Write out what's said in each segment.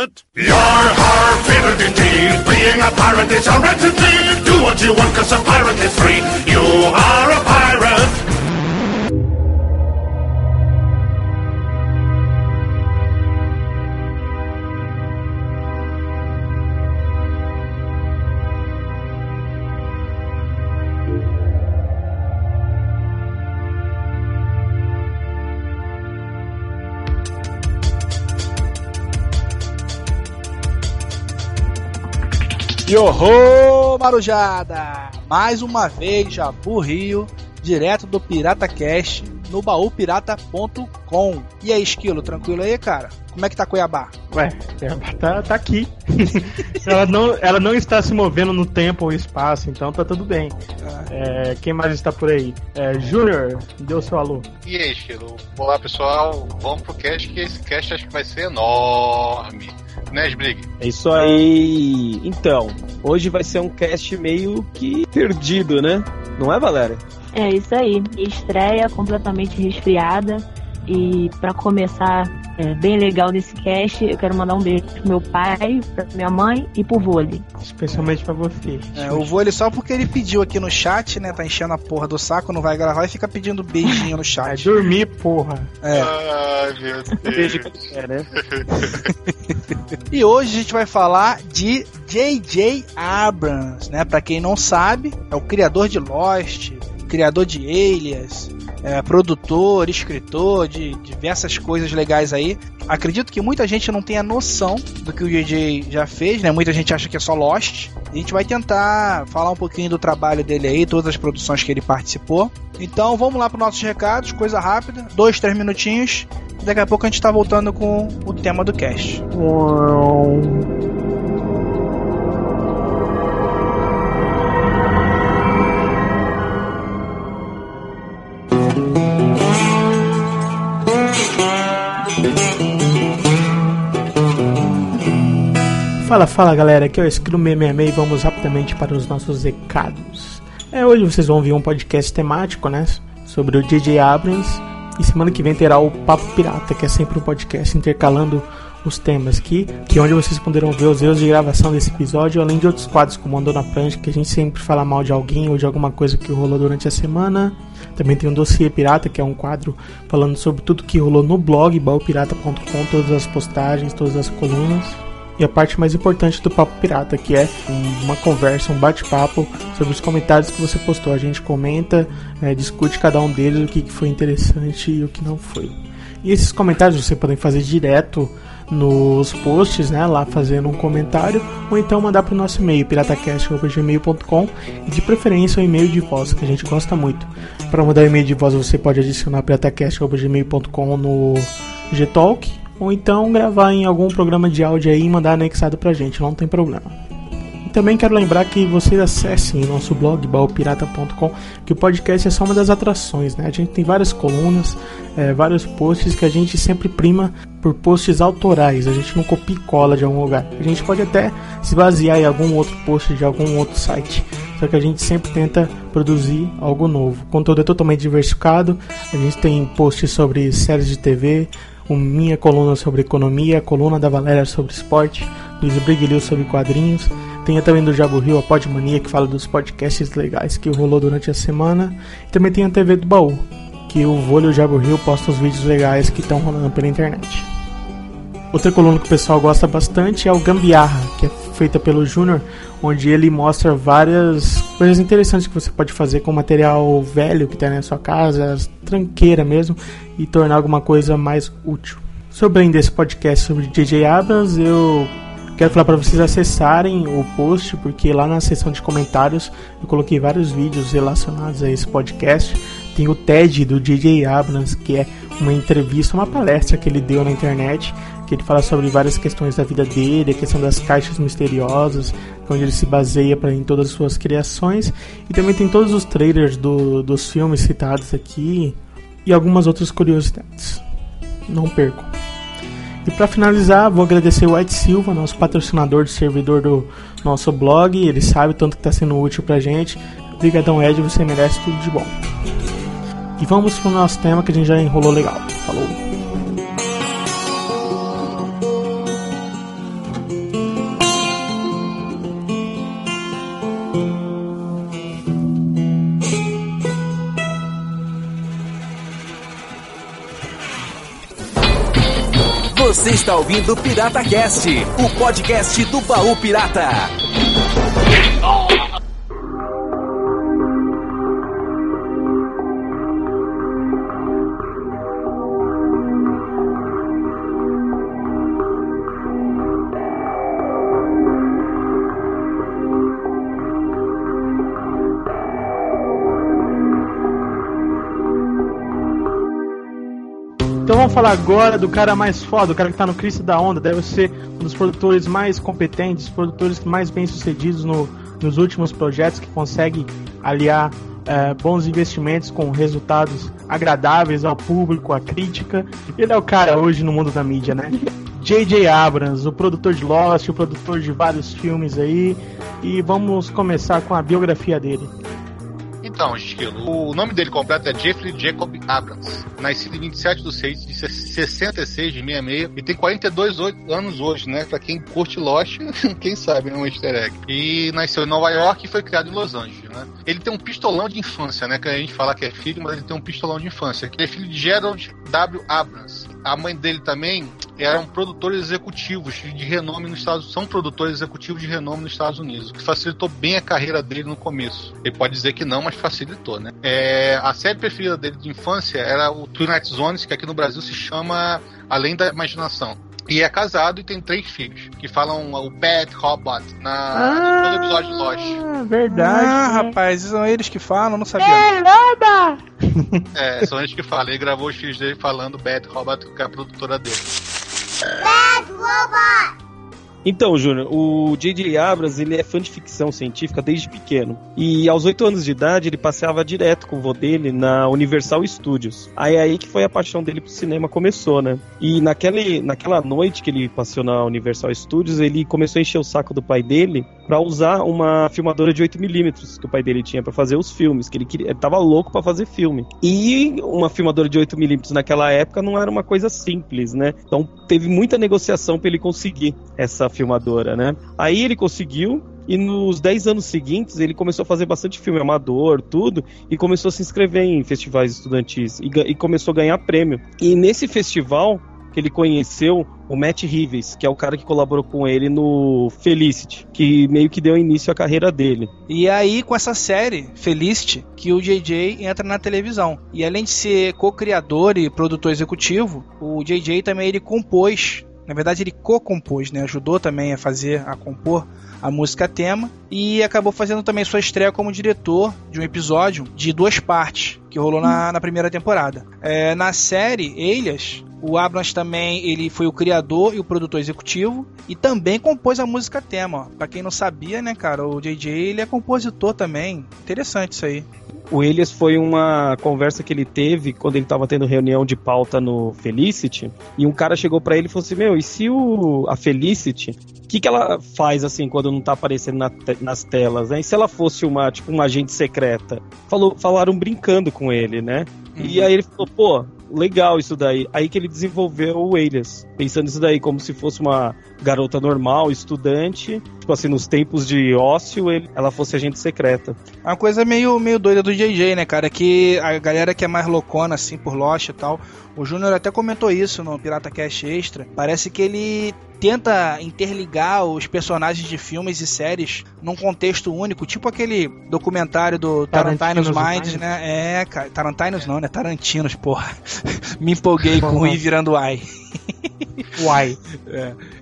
pirate. You're har, fiddle indeed. Being a pirate is a wretched deed. Do what you want, cause a pirate is free. You are Yoho, Marujada! Mais uma vez, Jabu Rio, direto do Pirata Cast, no baúpirata.com. E aí, Esquilo, tranquilo aí, cara? Como é que tá Cuiabá? Ué, Cuiabá tá, tá aqui. ela, não, ela não está se movendo no tempo ou espaço, então tá tudo bem. É, quem mais está por aí? É, Júnior, deu seu alô. E aí, Estilo? Olá, pessoal. Vamos pro cast, que esse cast acho que vai ser enorme. Né, Sbrig? É isso aí. Então, hoje vai ser um cast meio que perdido, né? Não é, Valéria? É isso aí. Estreia completamente resfriada. E para começar é, bem legal nesse cast, eu quero mandar um beijo pro meu pai, pra minha mãe e pro vôlei. Especialmente pra você. É, o vôlei só porque ele pediu aqui no chat, né? Tá enchendo a porra do saco, não vai gravar e fica pedindo beijinho no É chat. dormir, porra. É. Ai, meu Beijo Deus. que é, né? E hoje a gente vai falar de J.J. Abrams, né? Pra quem não sabe, é o criador de Lost, criador de Alias, é, produtor, escritor de diversas coisas legais aí. Acredito que muita gente não tenha noção do que o J.J. já fez, né? Muita gente acha que é só Lost. A gente vai tentar falar um pouquinho do trabalho dele aí, todas as produções que ele participou. Então vamos lá para nossos recados, coisa rápida, dois, três minutinhos. Daqui a pouco a gente tá voltando com o tema do cast. Fala, fala galera, aqui é o Esquilo 666 e vamos rapidamente para os nossos recados. É, hoje vocês vão ouvir um podcast temático, né? Sobre o DJ Abrams. E semana que vem terá o Papo Pirata, que é sempre um podcast intercalando os temas aqui, que é onde vocês poderão ver os erros de gravação desse episódio, além de outros quadros como Andou na Prancha, que a gente sempre fala mal de alguém ou de alguma coisa que rolou durante a semana. Também tem o Dossiê Pirata, que é um quadro falando sobre tudo que rolou no blog baupirata.com, todas as postagens, todas as colunas. E a parte mais importante do Papo Pirata, que é uma conversa, um bate-papo sobre os comentários que você postou. A gente comenta, é, discute cada um deles, o que foi interessante e o que não foi. E esses comentários você podem fazer direto nos posts, né, lá fazendo um comentário, ou então mandar para o nosso e-mail, piratacast.gmail.com, de preferência o e-mail de voz, que a gente gosta muito. Para mandar o e-mail de voz você pode adicionar piratacast.gmail.com no Gtalk, ou então gravar em algum programa de áudio aí e mandar anexado pra gente, não tem problema. E também quero lembrar que vocês acessem nosso blog baupirata.com, que o podcast é só uma das atrações, né? A gente tem várias colunas, é, vários posts que a gente sempre prima por posts autorais, a gente não copia e cola de algum lugar. A gente pode até se basear em algum outro post de algum outro site, só que a gente sempre tenta produzir algo novo. O conteúdo é totalmente diversificado, a gente tem posts sobre séries de TV, o minha coluna sobre economia, a coluna da Valéria sobre esporte, Luiz Briguilhou sobre quadrinhos, tem também do Jabo Rio, a Podmania, que fala dos podcasts legais que rolou durante a semana, e também tem a TV do Baú, que o Vôlei e o Jabo Rio postam os vídeos legais que estão rolando pela internet. Outra coluna que o pessoal gosta bastante é o Gambiarra, que é feita pelo Júnior, onde ele mostra várias coisas interessantes que você pode fazer com material velho que tem na sua casa, tranqueira mesmo, e tornar alguma coisa mais útil. Sobre ainda esse podcast sobre DJ Abrams, eu quero falar para vocês acessarem o post, porque lá na seção de comentários eu coloquei vários vídeos relacionados a esse podcast. Tem o TED do DJ Abrams, que é uma entrevista, uma palestra que ele deu na internet, que ele fala sobre várias questões da vida dele, a questão das caixas misteriosas, onde ele se baseia pra, em todas as suas criações. E também tem todos os trailers do, dos filmes citados aqui e algumas outras curiosidades. Não percam. E para finalizar, vou agradecer o White Silva, nosso patrocinador de servidor do nosso blog. Ele sabe o tanto que está sendo útil pra gente. Obrigadão, Ed, você merece tudo de bom. E vamos pro nosso tema que a gente já enrolou legal. Falou! Está ouvindo Pirata Cast, o podcast do baú pirata. Vamos falar agora do cara mais foda, o cara que tá no Cristo da onda, deve ser um dos produtores mais competentes, produtores mais bem sucedidos no, nos últimos projetos, que consegue aliar é, bons investimentos com resultados agradáveis ao público, à crítica. Ele é o cara hoje no mundo da mídia, né? J.J. Abrams, o produtor de Lost, o produtor de vários filmes aí. E vamos começar com a biografia dele. Então, o nome dele completo é Jeffrey Jacob Abrams. Nascido em 27 de 6 de 66 de 66 e tem 42 anos hoje, né? Pra quem curte Lost, quem sabe, é um easter egg. E nasceu em Nova York e foi criado em Los Angeles, né? Ele tem um pistolão de infância, né? Que a gente fala que é filho, mas ele tem um pistolão de infância. Ele é filho de Gerald W. Abrams. A mãe dele também eram produtores executivos de renome nos Estados Unidos. São produtores executivos de renome nos Estados Unidos, o que facilitou bem a carreira dele no começo. Ele pode dizer que não, mas facilitou, né? É, a série preferida dele de infância era o Twilight Zones, que aqui no Brasil se chama Além da Imaginação. E é casado e tem três filhos, que falam o Bad Robot na, Ah, no episódio de Lost. Verdade. Ah, né? rapaz, são eles que falam, não sabia. É, são eles que falam. Ele gravou os filhos dele falando Bad Robot, que é a produtora dele. Então, Júnior, o J.J. Abrams, ele é fã de ficção científica desde pequeno. E aos 8 anos de idade, ele passeava direto com o vô dele na Universal Studios. Aí é aí que foi a paixão dele pro cinema começou, né? E naquele, naquela noite que ele passeou na Universal Studios, ele começou a encher o saco do pai dele para usar uma filmadora de 8mm que o pai dele tinha para fazer os filmes, que ele queria, ele tava louco para fazer filme. E uma filmadora de 8mm naquela época não era uma coisa simples, né? Então teve muita negociação para ele conseguir essa filmadora, né? Aí ele conseguiu e nos 10 anos seguintes ele começou a fazer bastante filme amador, tudo, e começou a se inscrever em festivais estudantis e, e começou a ganhar prêmio. E nesse festival que ele conheceu o Matt Reeves, que é o cara que colaborou com ele no Felicity, que meio que deu início à carreira dele. E é aí, com essa série, Felicity, que o JJ entra na televisão. E além de ser co-criador e produtor executivo, o JJ também ele compôs. Na verdade, ele co-compôs, né? Ajudou também a fazer, a compor a música tema. E acabou fazendo também sua estreia como diretor de um episódio de duas partes, que rolou na, na primeira temporada. É, na série Elias, o Abrams também ele foi o criador e o produtor executivo e também compôs a música tema. Ó. Pra quem não sabia, né, cara, o JJ ele é compositor também. Interessante isso aí. O Elias foi uma conversa que ele teve quando ele tava tendo reunião de pauta no Felicity, e um cara chegou pra ele e falou assim: Meu, e se o, a Felicity, o que, que ela faz assim quando não tá aparecendo na te- nas telas, né? E se ela fosse uma, tipo, uma agente secreta? Falou, falaram brincando com ele, né? E aí ele falou, pô, legal isso daí. Aí que ele desenvolveu o Elias, pensando isso daí como se fosse uma garota normal, estudante, tipo assim, nos tempos de ócio, ele, ela fosse agente secreta. Uma coisa meio, meio doida do JJ, né, cara? Que a galera que é mais loucona, assim, por Lost e tal. O Júnior até comentou isso no Pirata Cast Extra. Parece que ele tenta interligar os personagens de filmes e séries num contexto único, tipo aquele documentário do Tarantino's Tarantino's Mind, né? É, cara, Tarantinos não, né? Tarantinos, porra. Me empolguei com o I virando I. Uai.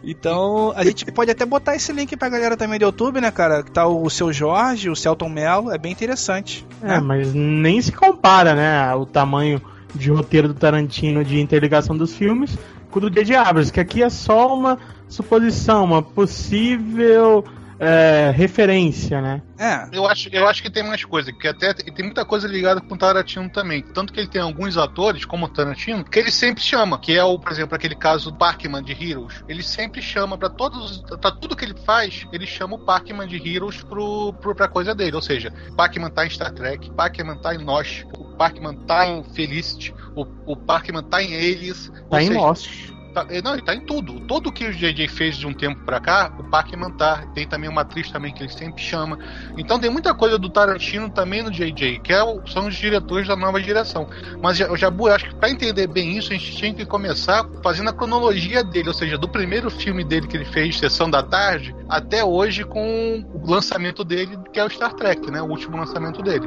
Então, a gente pode até botar esse link pra galera também do YouTube, né, cara? Que tá o seu Jorge, o Celton Mello, é bem interessante. É, mas nem se compara, né, o tamanho de roteiro do Tarantino de interligação dos filmes com o do J.J. Abrams, que aqui é só uma suposição, uma possível é, referência, né? É, Eu acho, eu acho que tem mais coisa, que até tem tem muita coisa ligada com o Tarantino também. Tanto que ele tem alguns atores, como o Tarantino, que ele sempre chama, que é o, por exemplo, aquele caso do Parkman de Heroes. Ele sempre chama pra todos, para tudo que ele faz, ele chama o Parkman de Heroes pro, pro, pra coisa dele. Ou seja, o Parkman tá em Star Trek, o Parkman tá em Lost, o Parkman tá em Felicity, o, o Parkman tá em Alias. Tá em seja, Lost. Tá, é, não, ele tá em tudo. Tudo que o JJ fez de um tempo pra cá, o Parkman tá. Tem também uma atriz também que ele sempre chama. Então tem muita coisa do Tarantino também no JJ, que é o, são os diretores da nova direção. Mas o Jabu, eu acho que pra entender bem isso, a gente tinha que começar fazendo a cronologia dele, ou seja, do primeiro filme dele que ele fez, Sessão da Tarde, até hoje com o lançamento dele, que é o Star Trek, né? O último lançamento dele.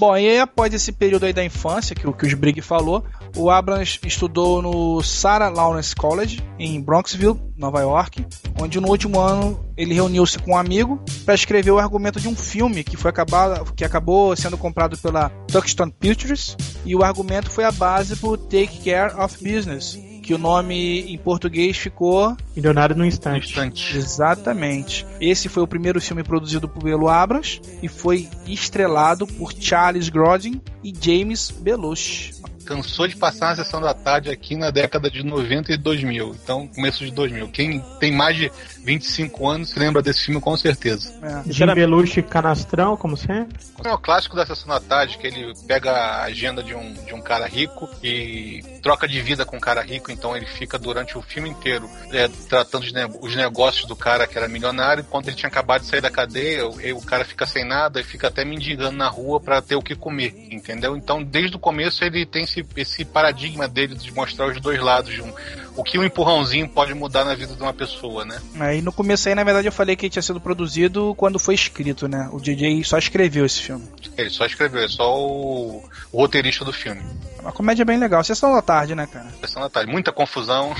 Bom, e aí após esse período aí da infância, que, que o Briggs falou, o Abrams estudou no Sarah Lawrence College, em Bronxville, Nova York, onde no último ano ele reuniu-se com um amigo para escrever o argumento de um filme que, foi acabado, que acabou sendo comprado pela Touchstone Pictures, e o argumento foi a base para Take Care of Business, que o nome em português ficou Milionário no instante. instante. Exatamente. Esse foi o primeiro filme produzido pelo Abrams e foi estrelado por Charles Grodin e James Belushi. Cansou de passar na sessão da tarde aqui na década de 90 e 2000. Então, começo de 2000. Quem tem mais de 25 anos se lembra desse filme com certeza. É. Jim Belushi canastrão, como sempre. É o clássico da sessão da tarde, que ele pega a agenda de um, de um cara rico e troca de vida com um cara rico, então ele fica durante o filme inteiro é, tratando de ne- os negócios do cara que era milionário, enquanto ele tinha acabado de sair da cadeia, o, o cara fica sem nada e fica até mendigando na rua para ter o que comer, entendeu? Então, desde o começo ele tem esse, esse paradigma dele de mostrar os dois lados de um, o que um empurrãozinho pode mudar na vida de uma pessoa, né? Aí no começo aí, na verdade, eu falei que tinha sido produzido quando foi escrito, né? O DJ só escreveu esse filme. Ele só escreveu, é só o, o roteirista do filme. É uma comédia bem legal. Sessão da tarde, né, cara? Sessão da tarde, muita confusão.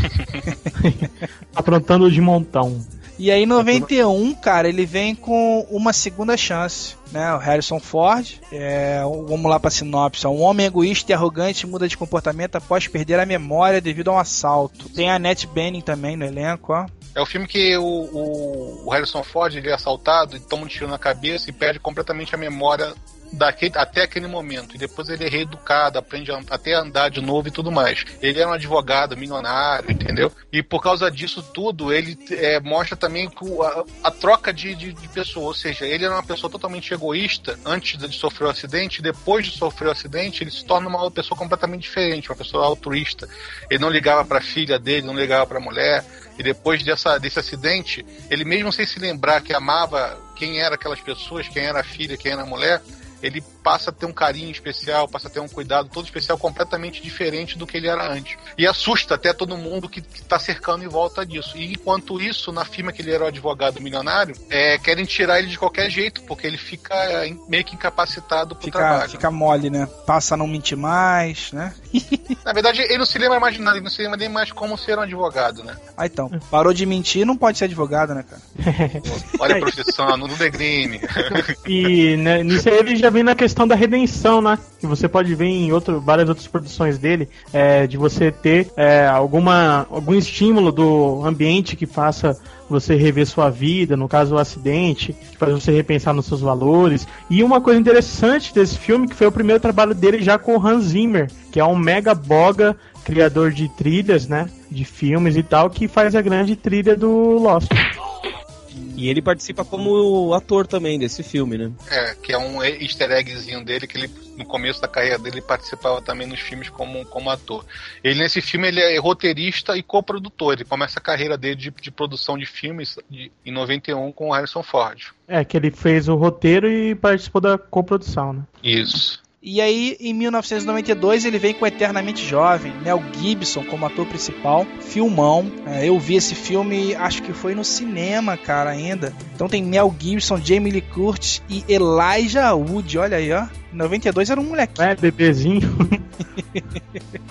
Aprontando de montão. E aí, em 91, cara, ele vem com uma segunda chance, né? O Harrison Ford, é, vamos lá pra sinopse. Um homem egoísta e arrogante muda de comportamento após perder a memória devido a um assalto. Tem a Annette Bening também no elenco, ó. É o filme que o, o, o Harrison Ford ele é assaltado e toma um tiro na cabeça e perde completamente a memória daquele, até aquele momento. E depois ele é reeducado, aprende a, até a andar de novo e tudo mais. Ele era um advogado milionário, entendeu? E por causa disso tudo, ele é, mostra também a, a troca de, de, de pessoa. Ou seja, ele era uma pessoa totalmente egoísta antes de sofrer o acidente. Depois de sofrer o acidente, ele se torna uma pessoa completamente diferente, uma pessoa altruísta. Ele não ligava para a filha dele, não ligava para a mulher. E depois dessa, desse acidente, ele mesmo sem se lembrar que amava quem eram aquelas pessoas, quem era a filha, quem era a mulher, ele passa a ter um carinho especial, passa a ter um cuidado todo especial completamente diferente do que ele era antes. E assusta até todo mundo que está cercando em volta disso. E enquanto isso, na firma que ele era o advogado milionário, é, querem tirar ele de qualquer jeito, porque ele fica é, meio que incapacitado pro Fica, trabalho. fica mole, né? Passa a não mentir mais, né? Na verdade, ele não se lembra mais de nada, ele não se lembra nem mais como ser um advogado, né? Ah, então. Parou de mentir, não pode ser advogado, né, cara? Olha a profissão, no degrime. E né, nisso aí ele já vem na questão da redenção, né? Que você pode ver em outro, várias outras produções dele, é, de você ter é, alguma, algum estímulo do ambiente que faça você rever sua vida, no caso o acidente, que faz você repensar nos seus valores. E uma coisa interessante desse filme, que foi o primeiro trabalho dele já com o Hans Zimmer, que é um mega boga criador de trilhas, né? De filmes e tal, que faz a grande trilha do Lost. E ele participa como ator também desse filme, né? É, que é um easter eggzinho dele, que ele, no começo da carreira dele, ele participava também nos filmes como, como ator. Ele, nesse filme, ele é roteirista e coprodutor. Ele começa a carreira dele de, de produção de filmes de, em 91 com o Harrison Ford. É, que ele fez o roteiro e participou da coprodução, né? Isso. E aí, em 1992, ele vem com Eternamente Jovem, Mel Gibson como ator principal, filmão. É, eu vi esse filme, acho que foi no cinema, cara, ainda. Então tem Mel Gibson, Jamie Lee Curtis e Elijah Wood, olha aí, ó. Em 92 era um molequinho. É, bebezinho.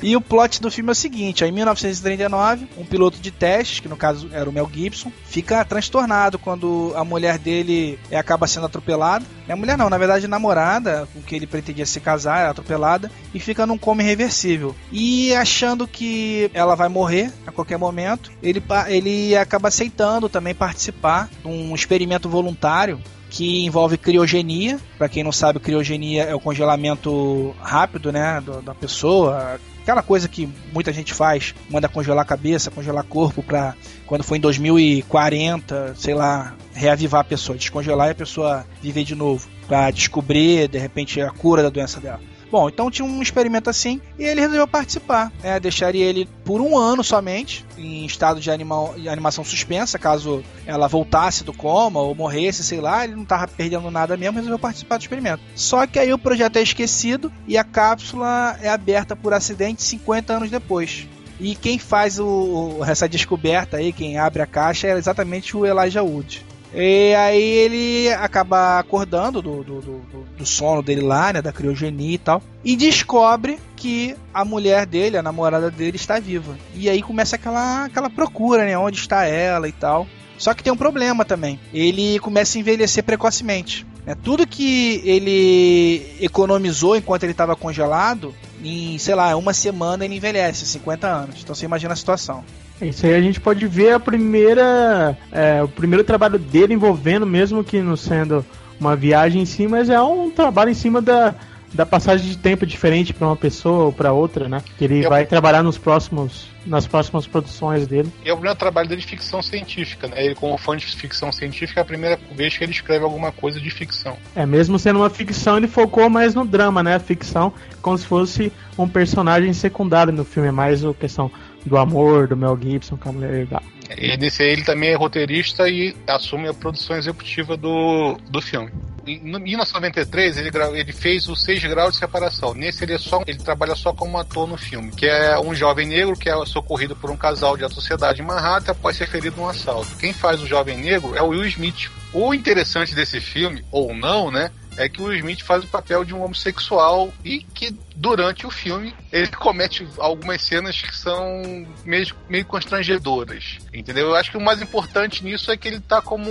E o plot do filme é o seguinte: ó, em 1939, um piloto de testes, que no caso era o Mel Gibson, fica transtornado quando a mulher dele é, acaba sendo atropelada. É mulher não, na verdade, namorada com que ele pretendia se casar é atropelada e fica num coma irreversível. E achando que ela vai morrer a qualquer momento, ele, ele acaba aceitando também participar de um experimento voluntário que envolve criogenia. Para quem não sabe, criogenia é o congelamento rápido, né, da pessoa. aquela coisa que muita gente faz, manda congelar a cabeça, congelar corpo pra quando for em 2040, sei lá, reavivar a pessoa, descongelar e a pessoa viver de novo, pra descobrir de repente a cura da doença dela. Bom, então tinha um experimento assim e ele resolveu participar. Né? Deixaria ele por um ano somente, em estado de, animal, animação suspensa, caso ela voltasse do coma ou morresse, sei lá, ele não estava perdendo nada mesmo, resolveu participar do experimento. Só que aí o projeto é esquecido e a cápsula é aberta por acidente 50 anos depois. E quem faz o, essa descoberta aí, quem abre a caixa, é exatamente o Elijah Wood. E aí ele acaba acordando do, do, do, do, sono dele lá, né? Da criogenia e tal. E descobre que a mulher dele, a namorada dele, está viva. E aí começa aquela, aquela procura, né? Onde está ela e tal. Só que tem um problema também. Ele começa a envelhecer precocemente. Né? Tudo que ele economizou enquanto ele estava congelado, em, sei lá, uma semana ele envelhece, 50 anos. Então você imagina a situação. Isso aí a gente pode ver a primeira. É, o primeiro trabalho dele envolvendo, mesmo que não sendo uma viagem em si, mas é um trabalho em cima da, da passagem de tempo diferente para uma pessoa ou para outra, né? Que ele vai trabalhar nos próximos nas próximas produções dele. E é o primeiro trabalho dele de ficção científica, né? Ele como fã de ficção científica é a primeira vez que ele escreve alguma coisa de ficção. É, mesmo sendo uma ficção, ele focou mais no drama, né? A ficção como se fosse um personagem secundário no filme, é mais a questão do amor, do Mel Gibson com a mulher legal. E nesse ele também é roteirista e assume a produção executiva do, do filme. Em 1993 ele, ele fez o 6 graus de separação. Nesse ele, é só, ele trabalha só como ator no filme, que é um jovem negro que é socorrido por um casal de alta sociedade em Manhattan após ser ferido num assalto. Quem faz o jovem negro é o Will Smith. O interessante desse filme, ou não, né, é que o Will Smith faz o papel de um homossexual e que durante o filme ele comete algumas cenas que são meio, meio constrangedoras, entendeu? Eu acho que o mais importante nisso é que ele tá como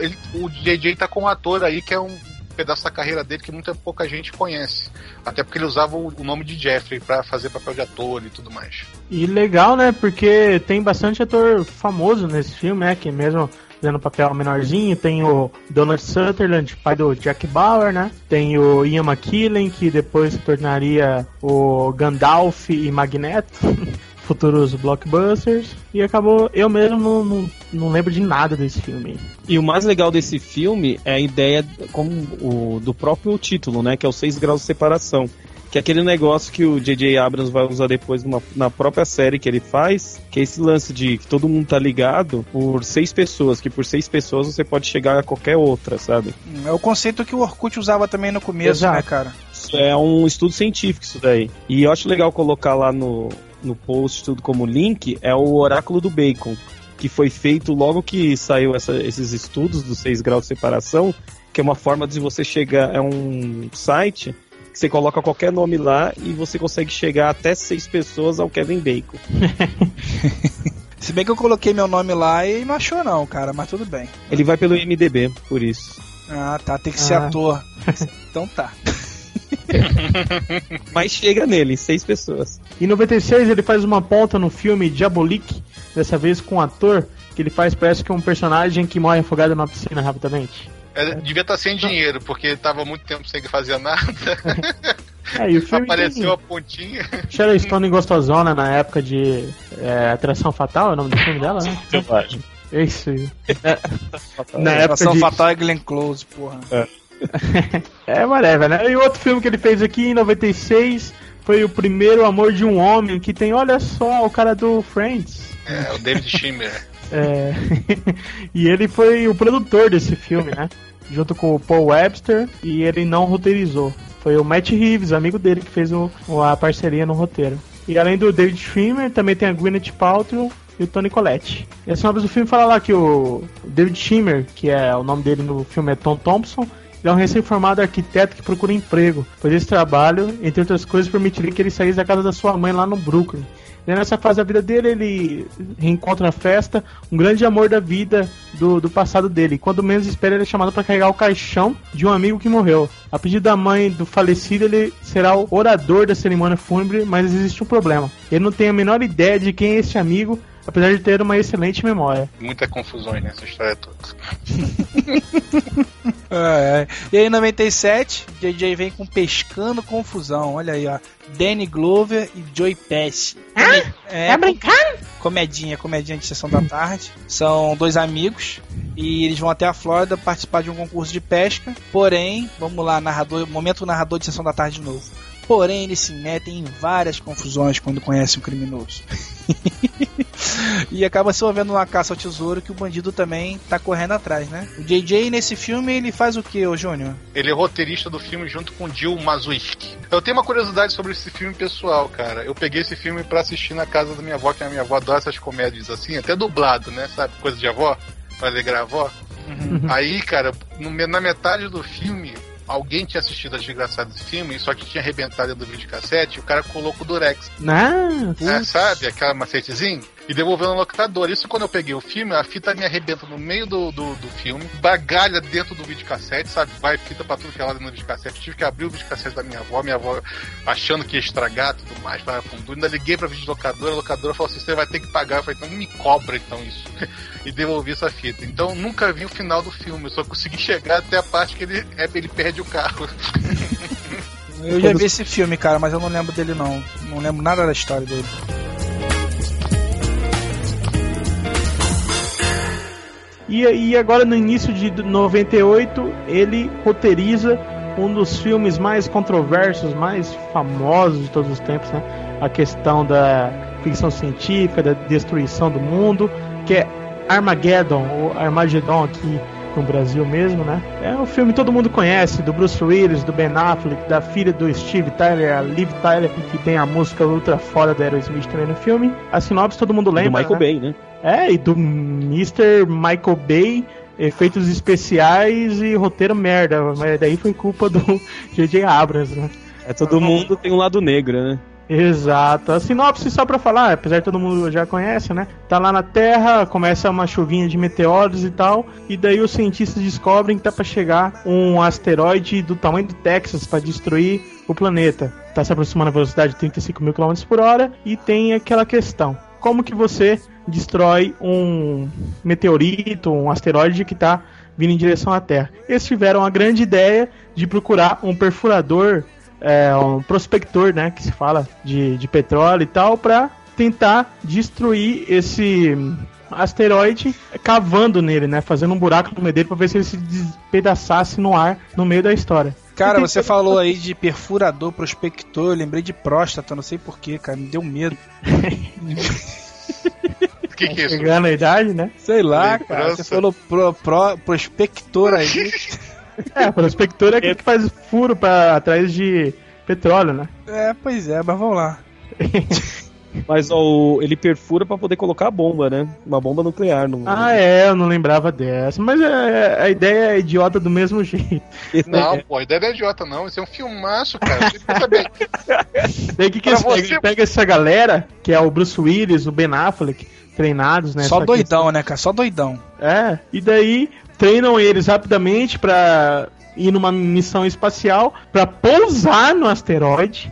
ele, o JJ tá com um ator aí que é um pedaço da carreira dele que muita pouca gente conhece. Até porque ele usava o, nome de Jeffrey para fazer papel de ator e tudo mais. E legal, né? Porque tem bastante ator famoso nesse filme, né? Que mesmo fazendo papel menorzinho. Tem o Donald Sutherland, pai do Jack Bauer, né? Tem o Ian McKellen, que depois se tornaria o Gandalf e Magneto. futuros blockbusters e acabou eu mesmo não, não, lembro de nada desse filme. E o mais legal desse filme é a ideia como o do próprio título, né, que é o 6 graus de separação. Que é aquele negócio que o J.J. Abrams vai usar depois numa, na própria série que ele faz, que é esse lance de que todo mundo tá ligado por seis pessoas, que por seis pessoas você pode chegar a qualquer outra, sabe? É o conceito que o Orkut usava também no começo, né, Exato. né, cara? É um estudo científico isso daí. E eu acho legal colocar lá no, no post tudo como link, é o oráculo do bacon que foi feito logo que saiu essa, esses estudos dos seis graus de separação, que é uma forma de você chegar. É um site você coloca qualquer nome lá e você consegue chegar até seis pessoas ao Kevin Bacon. Se bem que eu coloquei meu nome lá e não achou não, cara, mas tudo bem. Ele vai pelo MDB, por isso. Ah, tá, tem que ser ah. ator. então tá. mas chega nele, seis pessoas. Em 96 ele faz uma ponta no filme Diabolique, dessa vez com um ator que ele faz parece que um personagem que morre afogado na piscina rapidamente. É, devia estar tá sem dinheiro, porque estava muito tempo sem fazer nada. É, e o filme Apareceu tem... a pontinha. Sharon Stone gostosona na época de é, Atração Fatal, é o nome do filme dela, né? Selvagem. É isso aí. É, na época Atração de... Fatal é Glenn Close, porra. É. é, whatever, né? E outro filme que ele fez aqui em 96 foi o primeiro amor de um homem, que tem, olha só, o cara do Friends. É, o David Schimmer. É... e ele foi o produtor desse filme, né? Junto com o Paul Webster, e ele não roteirizou. Foi o Matt Reeves, amigo dele, que fez o, a parceria no roteiro. E além do David Schwimmer, também tem a Gwyneth Paltrow e o Tony Collette. E a sinopse do filme fala lá que o David Schwimmer, que é o nome dele no filme é Tom Thompson, ele é um recém-formado arquiteto que procura emprego, pois esse trabalho, entre outras coisas, permitiria que ele saísse da casa da sua mãe lá no Brooklyn nessa fase da vida dele, ele reencontra a festa, um grande amor da vida do, do passado dele. Quando menos espera, ele é chamado para carregar o caixão de um amigo que morreu. A pedido da mãe do falecido, ele será o orador da cerimônia fúnebre, mas existe um problema. Ele não tem a menor ideia de quem é esse amigo, apesar de ter uma excelente memória. Muita confusão nessa história toda. É, é. E aí, em 97, JJ vem com Pescando Confusão. Olha aí, ó. Danny Glover e Joey Pesci. Ah, é, tá brincando? Comedinha, comedinha de sessão da tarde. São dois amigos e eles vão até a Flórida participar de um concurso de pesca. Porém, vamos lá, narrador, momento narrador de sessão da tarde de novo. Porém, eles se metem em várias confusões quando conhecem um criminoso. e acaba se envolvendo numa caça ao tesouro que o bandido também tá correndo atrás, né? O JJ nesse filme ele faz o que, ô Júnior? Ele é roteirista do filme junto com Jill Mazuiski. Eu tenho uma curiosidade sobre esse filme pessoal, cara. Eu peguei esse filme pra assistir na casa da minha avó, que a minha avó adora essas comédias assim, até dublado, né? Sabe? Coisa de avó, pra alegrar a avó. Aí, cara, no- na metade do filme, alguém tinha assistido a desgraçada desse filme, só que tinha arrebentado do videocassete, e o cara colocou o Durex. Não, É, sabe? Aquela macetezinho. E devolveu no locador. Isso quando eu peguei o filme, a fita me arrebenta no meio do, do, do filme, bagalha dentro do videocassete, sabe? Vai fita pra tudo que é lado no videocassete. Tive que abrir o videocassete da minha avó, minha avó achando que ia estragar tudo mais, para fundo. Ainda liguei pra videolocadora, a locadora falou assim: você vai ter que pagar. Eu falei, então me cobra então isso. e devolvi essa fita. Então nunca vi o final do filme, eu só consegui chegar até a parte que ele, é, ele perde o carro. Eu já vi esse filme, cara, mas eu não lembro dele não. Não lembro nada da história dele. E, e agora no início de 98 ele roteiriza um dos filmes mais controversos, mais famosos de todos os tempos, né? A questão da ficção científica, da destruição do mundo, que é Armageddon, ou Armageddon aqui no Brasil mesmo, né? É um filme que todo mundo conhece, do Bruce Willis, do Ben Affleck, da filha do Steve Tyler, a Liv Tyler, que tem a música ultra foda da Aerosmith também no filme. A sinopse todo mundo do lembra, Michael né? Bay, né? É, e do Mr. Michael Bay, efeitos especiais e roteiro merda. Mas daí foi culpa do J.J. Abrams, né? É, todo mundo tem um lado negro, né? Exato. A sinopse, só pra falar, apesar de todo mundo já conhece, né? Tá lá na Terra, começa uma chuvinha de meteoros e tal, e daí os cientistas descobrem que tá pra chegar um asteroide do tamanho do Texas pra destruir o planeta. Tá se aproximando a velocidade de 35 mil km por hora, e tem aquela questão. Como que você destrói um meteorito, um asteroide que tá vindo em direção à Terra? Eles tiveram a grande ideia de procurar um perfurador é, um prospector, né, que se fala de, de petróleo e tal, para tentar destruir esse asteroide cavando nele, né, fazendo um buraco no meio dele para ver se ele se despedaçasse no ar no meio da história. Cara, você falou aí de perfurador, prospector, eu lembrei de próstata, não sei porquê, cara, me deu medo. O que, que é isso? Chegando na idade, né? Sei lá, Lembrança. cara, você falou pro, pro- prospector aí. É, prospector é aquele que faz furo para atrás de petróleo, né? é, pois é, mas vamos lá. Mas ó, o- ele perfura pra poder colocar a bomba, né? Uma bomba nuclear. No... Ah, é, eu não lembrava dessa, mas é, a ideia é idiota do mesmo jeito. Não, pô, a ideia não é idiota, não. Isso é um filmaço, cara. Bem. Daí o que, que eles você- pegam essa galera, que é o Bruce Willis, o Ben Affleck, treinados, né? Só doidão, né, cara? Só doidão. É, e daí treinam eles rapidamente pra ir numa missão espacial pra pousar no asteroide.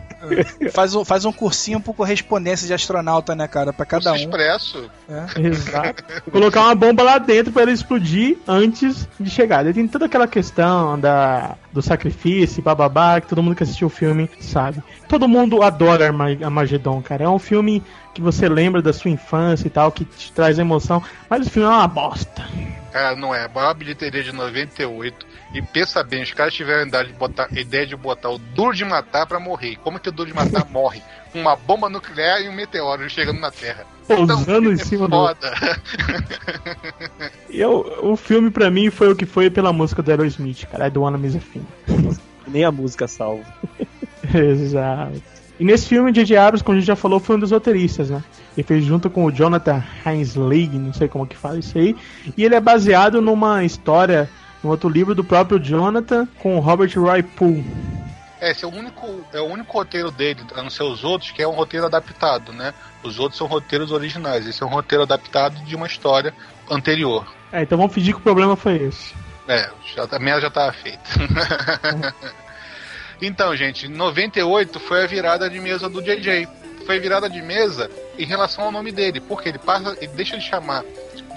Faz um, faz um cursinho por correspondência de astronauta, né, cara? Pra cada Curso um. expresso. É. Exato. Colocar uma bomba lá dentro pra ela explodir antes de chegar. Daí tem toda aquela questão da, do sacrifício, bababá, que todo mundo que assistiu o filme sabe. Todo mundo adora Arma- Armagedon, cara. É um filme que você lembra da sua infância e tal, que te traz emoção. Mas o filme é uma bosta. Cara, não é. A maior bilheteria de 98. E pensa bem, os caras tiveram a ideia de botar, ideia de botar o Duro de Matar pra morrer. Como que o Duro de Matar morre? Com uma bomba nuclear e um meteoro chegando na Terra. Pousando em é cima do. foda. E eu, o filme pra mim foi o que foi pela música do Aerosmith, cara. I don't wanna miss a thing. Nem a música salva. Exato. E nesse filme, J.J. Abrams, como a gente já falou, foi um dos roteiristas, né? Ele fez junto com o Jonathan Heinzleig, não sei como que fala isso aí. E ele é baseado numa história, num outro livro do próprio Jonathan, com o Robert Roy Poole. É, esse é o único, é o único roteiro dele, a não ser os outros, que é um roteiro adaptado, né? Os outros são roteiros originais. Esse é um roteiro adaptado de uma história anterior. É, então vamos fingir que o problema foi esse. É, já, a merda já estava feita. então, gente, 98 foi a virada de mesa do JJ. Foi a virada de mesa em relação ao nome dele, porque ele passa, ele deixa de chamar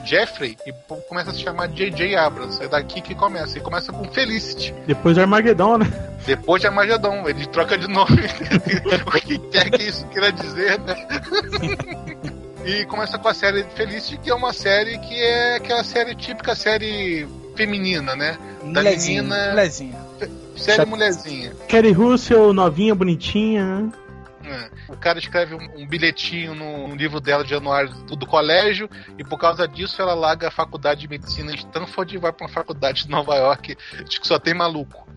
Jeffrey e começa a se chamar J.J. Abrams. É daqui que começa. E começa com Felicity. Depois do Armagedon, né? Depois de Armagedon, ele troca de nome. o que quer que isso queira dizer, né? e começa com a série Felicity, que é uma série que é aquela série típica série feminina, né? Da Molezinha, menina. molezinha. Série mulherzinha. Kerry Russell, novinha, bonitinha, né? O cara escreve um, um bilhetinho no, no livro dela de anuário do, do colégio e por causa disso ela larga a faculdade de medicina em Stanford e vai para uma faculdade de Nova York de que só tem maluco.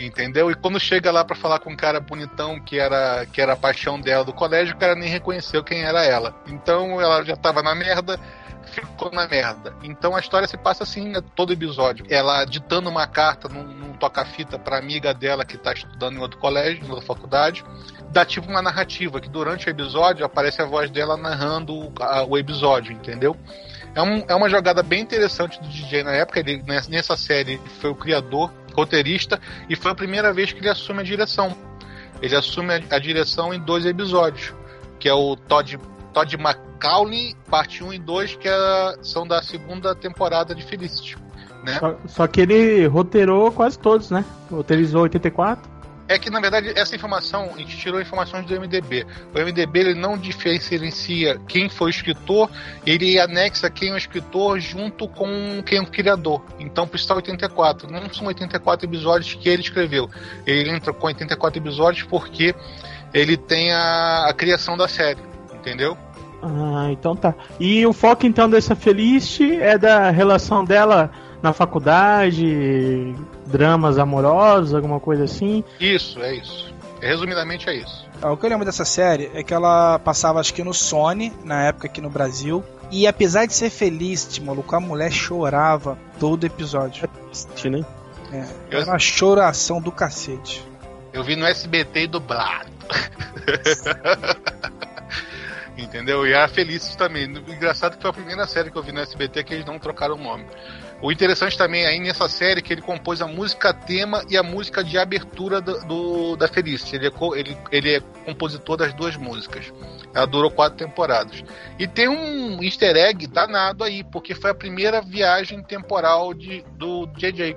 Entendeu? E quando chega lá para falar com um cara bonitão que era, que era a paixão dela do colégio, o cara nem reconheceu quem era ela. Então ela já tava na merda, ficou na merda. Então a história se passa assim né, todo episódio. Ela ditando uma carta num, num toca-fita pra amiga dela que tá estudando em outro colégio, em outra faculdade. Dá tipo uma narrativa, que durante o episódio aparece a voz dela narrando o, a- o episódio, entendeu? É, um- é uma jogada bem interessante do DJ na época. Ele, nessa- nessa série, foi o criador, roteirista, e foi a primeira vez que ele assume a direção. Ele assume a, a direção em dois episódios, que é o Todd, Todd McCauley, parte 1 e 2, que é- são da segunda temporada de Felicity. Né? Só, só que ele roteirou quase todos, né? Roteirizou 84. É que, na verdade, essa informação, a gente tirou informações do MDB. O MDB ele não diferencia quem foi o escritor, ele anexa quem é o escritor junto com quem é o criador. Então, por isso tá 84. Não são 84 episódios que ele escreveu. Ele entra com 84 episódios porque ele tem a, a criação da série. Entendeu? Ah, então tá. E o foco então dessa Felicity é da relação dela na faculdade, dramas amorosos, alguma coisa assim. Isso, é isso. Resumidamente é isso. Ah, O que eu lembro dessa série é que ela passava acho que no Sony, na época aqui no Brasil. E apesar de ser feliz, maluco, a mulher chorava todo episódio. né? É, Eu- era uma choração do cacete. Eu vi no SBT e dublado. Entendeu? E a Felices também. Engraçado que foi a primeira série que eu vi no SBT que eles não trocaram o nome. O interessante também aí nessa série é que ele compôs a música tema e a música de abertura do, do- da Felicity. Ele é, ele, ele é compositor das duas músicas. Ela durou quatro temporadas. E tem um easter egg danado aí, porque foi a primeira viagem temporal de, do JJ.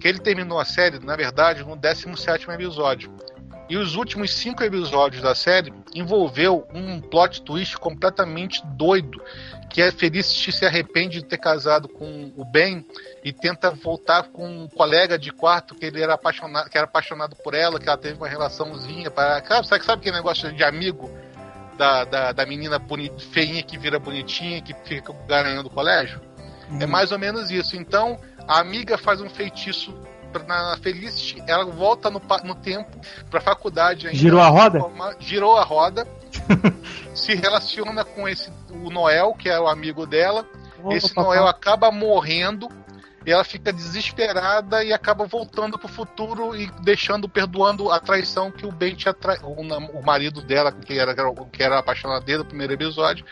Que ele terminou a série, na verdade, no 17 episódio. E os últimos cinco episódios da série envolveu um plot twist completamente doido, que a Felicity se arrepende de ter casado com o Ben e tenta voltar com um colega de quarto que ele era apaixonado, que era apaixonado por ela, que ela teve uma relaçãozinha para, sabe, sabe, sabe aquele negócio de amigo da, da, da menina feinha que vira bonitinha, que fica garanhando o colégio? É mais ou menos isso. Então, a amiga faz um feitiço na Felicity, ela volta no, no tempo pra faculdade ainda. Girou a roda? Forma- Girou a roda. se relaciona com esse o Noel, que é o amigo dela. esse Noel acaba morrendo. E ela fica desesperada e acaba voltando pro futuro e deixando, perdoando a traição que o Ben tinha o, marido dela, que era, que era apaixonado dele no primeiro episódio,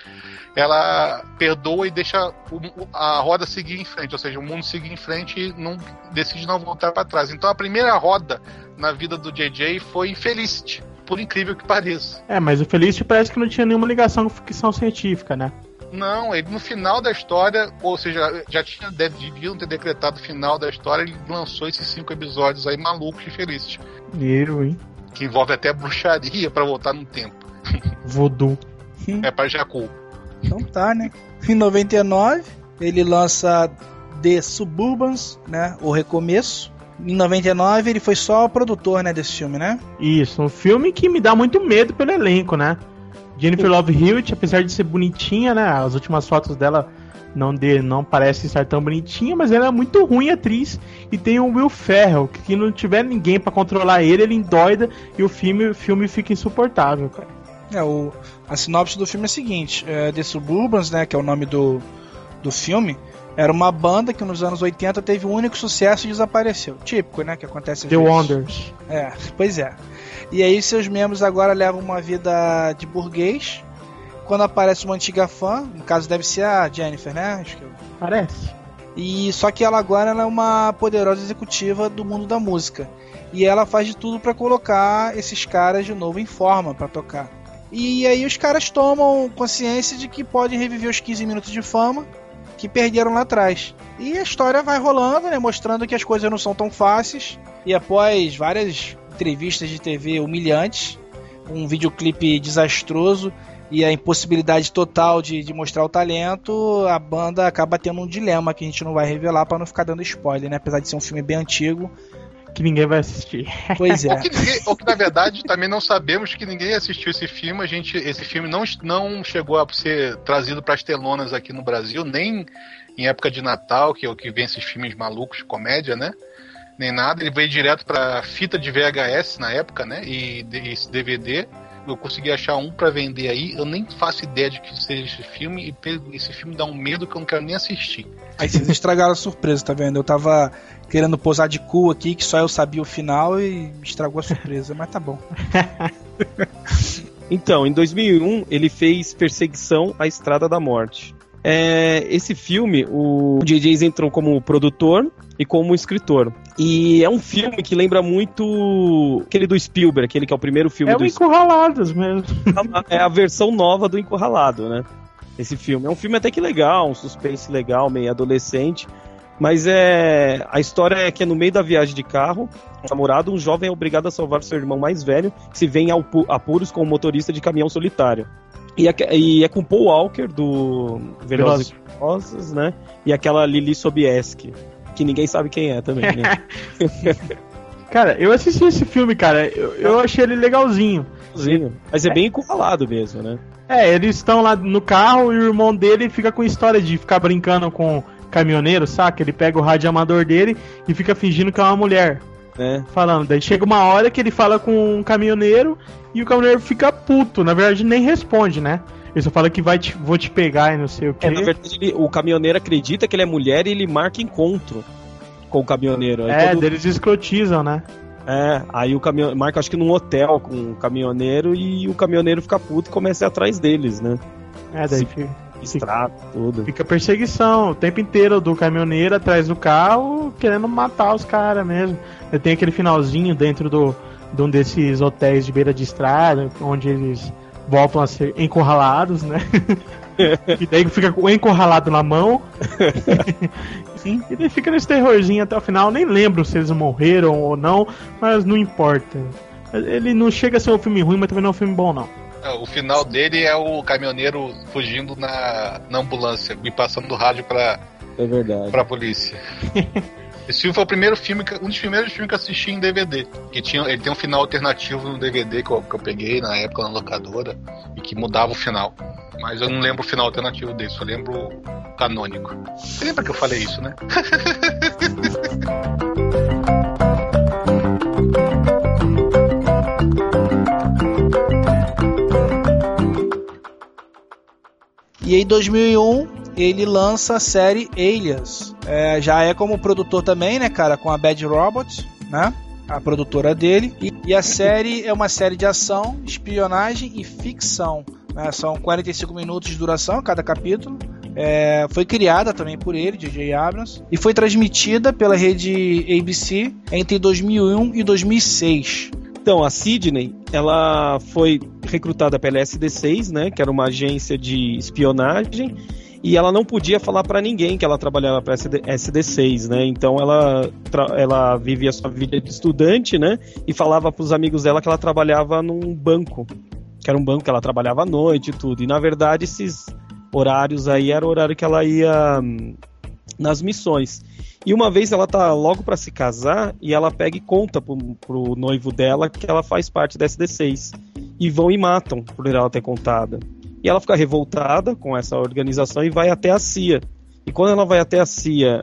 ela perdoa e deixa o- a roda seguir em frente, ou seja, o mundo seguir em frente e não decide não voltar para trás. Então a primeira roda na vida do JJ foi Felicity, por incrível que pareça. É, mas o Felicity parece que não tinha nenhuma ligação com ficção científica, né? Não, ele no final da história, ou seja, já tinha deve, deviam ter decretado o final da história, ele lançou esses cinco episódios aí malucos de Felicity, Eu, hein? que envolve até bruxaria para voltar no tempo. Voodoo. É para Jakku. Então tá, né? Em 99, ele lança The Suburbans, né? O Recomeço. Em 99, ele foi só produtor, né, desse filme, né? Isso, um filme que me dá muito medo pelo elenco, né? Jennifer Love Hewitt, apesar de ser bonitinha, né? As últimas fotos dela não de, não parece estar tão bonitinha, mas ela é muito ruim atriz. E tem o Will Ferrell, que, não tiver ninguém pra controlar ele, ele endoida e o filme, o filme fica insuportável, cara. É, o, a sinopse do filme é a seguinte: é, The Suburbans, né, que é o nome do, do filme, era uma banda que nos anos 80 teve um único sucesso e desapareceu. Típico, né, que acontece The vezes. Wonders. É, pois é. E aí seus membros agora levam uma vida de burguês. Quando aparece uma antiga fã, no caso deve ser a Jennifer, né? Acho que eu... Parece. E só que ela agora ela é uma poderosa executiva do mundo da música. E ela faz de tudo para colocar esses caras de novo em forma para tocar. E aí os caras tomam consciência de que podem reviver os 15 minutos de fama que perderam lá atrás. E a história vai rolando, né, mostrando que as coisas não são tão fáceis. E após várias entrevistas de TV humilhantes, um videoclipe desastroso e a impossibilidade total de, de mostrar o talento, a banda acaba tendo um dilema que a gente não vai revelar para não ficar dando spoiler, né? Apesar de ser um filme bem antigo. Que ninguém vai assistir. Pois é. Ou que, ninguém- ou que, na verdade também não sabemos que ninguém assistiu esse filme. A gente, esse filme não, não chegou a ser trazido para as telonas aqui no Brasil, nem em época de Natal, que é o que vem esses filmes malucos de comédia, né? Nem nada. Ele veio direto para fita de VHS na época, né? E, esse DVD. Eu consegui achar um para vender aí. Eu nem faço ideia de que seja esse filme. E esse filme dá um medo que eu não quero nem assistir. Aí vocês estragaram a surpresa, tá vendo? Eu tava querendo posar de cu aqui, que só eu sabia o final e estragou a surpresa, mas tá bom. Então, em 2001, ele fez Perseguição à Estrada da Morte. É, esse filme, o J.J. entrou como produtor e como escritor. E é um filme que lembra muito aquele do Spielberg, aquele que é o primeiro filme É o do Encurralados mesmo. É a versão nova do Encurralado, né? Esse filme. É um filme até que legal, um suspense legal, meio adolescente. Mas é. A história é que é no meio da viagem de carro, um namorado, um jovem é obrigado a salvar seu irmão mais velho, que se vê em alpu- apuros com um motorista de caminhão solitário. E é, e é com Paul Walker, do Velozes e Furiosos, né? E aquela Lili Sobieski, que ninguém sabe quem é também, né? Cara, eu assisti esse filme, cara. Eu, eu achei ele legalzinho. Mas é bem encurralado mesmo, né? É, eles estão lá no carro e o irmão dele fica com história de ficar brincando com caminhoneiro, saca? Ele pega o rádio amador dele e fica fingindo que é uma mulher. Né? Falando. Daí chega uma hora que ele fala com um caminhoneiro e o caminhoneiro fica puto. Na verdade, nem responde, né? Ele só fala que vai te, vou te pegar e não sei o que. É, na verdade, ele- o caminhoneiro acredita que ele é mulher e ele marca encontro com o caminhoneiro. Aí É, quando- deles escrotizam, né? É, aí o caminhão marca acho que num hotel com o caminhoneiro e o caminhoneiro fica puto e começa a ir atrás deles, né? É, daí Sim. fica, Estrada, tudo. fica perseguição o tempo inteiro do caminhoneiro atrás do carro, querendo matar os caras mesmo. Tem aquele finalzinho dentro do, de um desses hotéis de beira de estrada, onde eles voltam a ser encurralados, né? e daí fica encurralado na mão. Sim. E daí fica nesse terrorzinho até o final. Nem lembro se eles morreram ou não, mas não importa. Ele não chega a ser um filme ruim, mas também não é um filme bom, não. É, O final dele é o caminhoneiro fugindo na, na ambulância e passando do rádio pra, É verdade. pra polícia. Esse filme foi o primeiro filme, que- um dos primeiros filmes que eu assisti em DVD. Que tinha, ele tem um final alternativo no DVD que eu, que eu peguei na época na locadora e que mudava o final. Mas eu não lembro o final alternativo dele, só lembro o canônico. Você lembra que eu falei isso, né? E em 2001 ele lança a série Alias. É, já é como produtor também, né, cara, com a Bad Robot, né? A produtora dele. E, e a série é uma série de ação, espionagem e ficção. né? São 45 minutos de duração cada capítulo. É, foi criada também por ele, J.J. Abrams, e foi transmitida pela rede ABC entre 2001 e 2006. Então, a Sidney, ela foi recrutada pela SD6, né, que era uma agência de espionagem, e ela não podia falar pra ninguém que ela trabalhava para SD, SD6, né? Então ela ela vivia sua vida de estudante, né, e falava pros amigos dela que ela trabalhava num banco, que era um banco que ela trabalhava à noite e tudo. E na verdade esses horários aí era o horário que ela ia hum, nas missões. E uma vez ela tá logo pra se casar e ela pega e conta pro, pro noivo dela que ela faz parte da SD6. E vão e matam por ela ter contado. E ela fica revoltada com essa organização e vai até a CIA. E quando ela vai até a CIA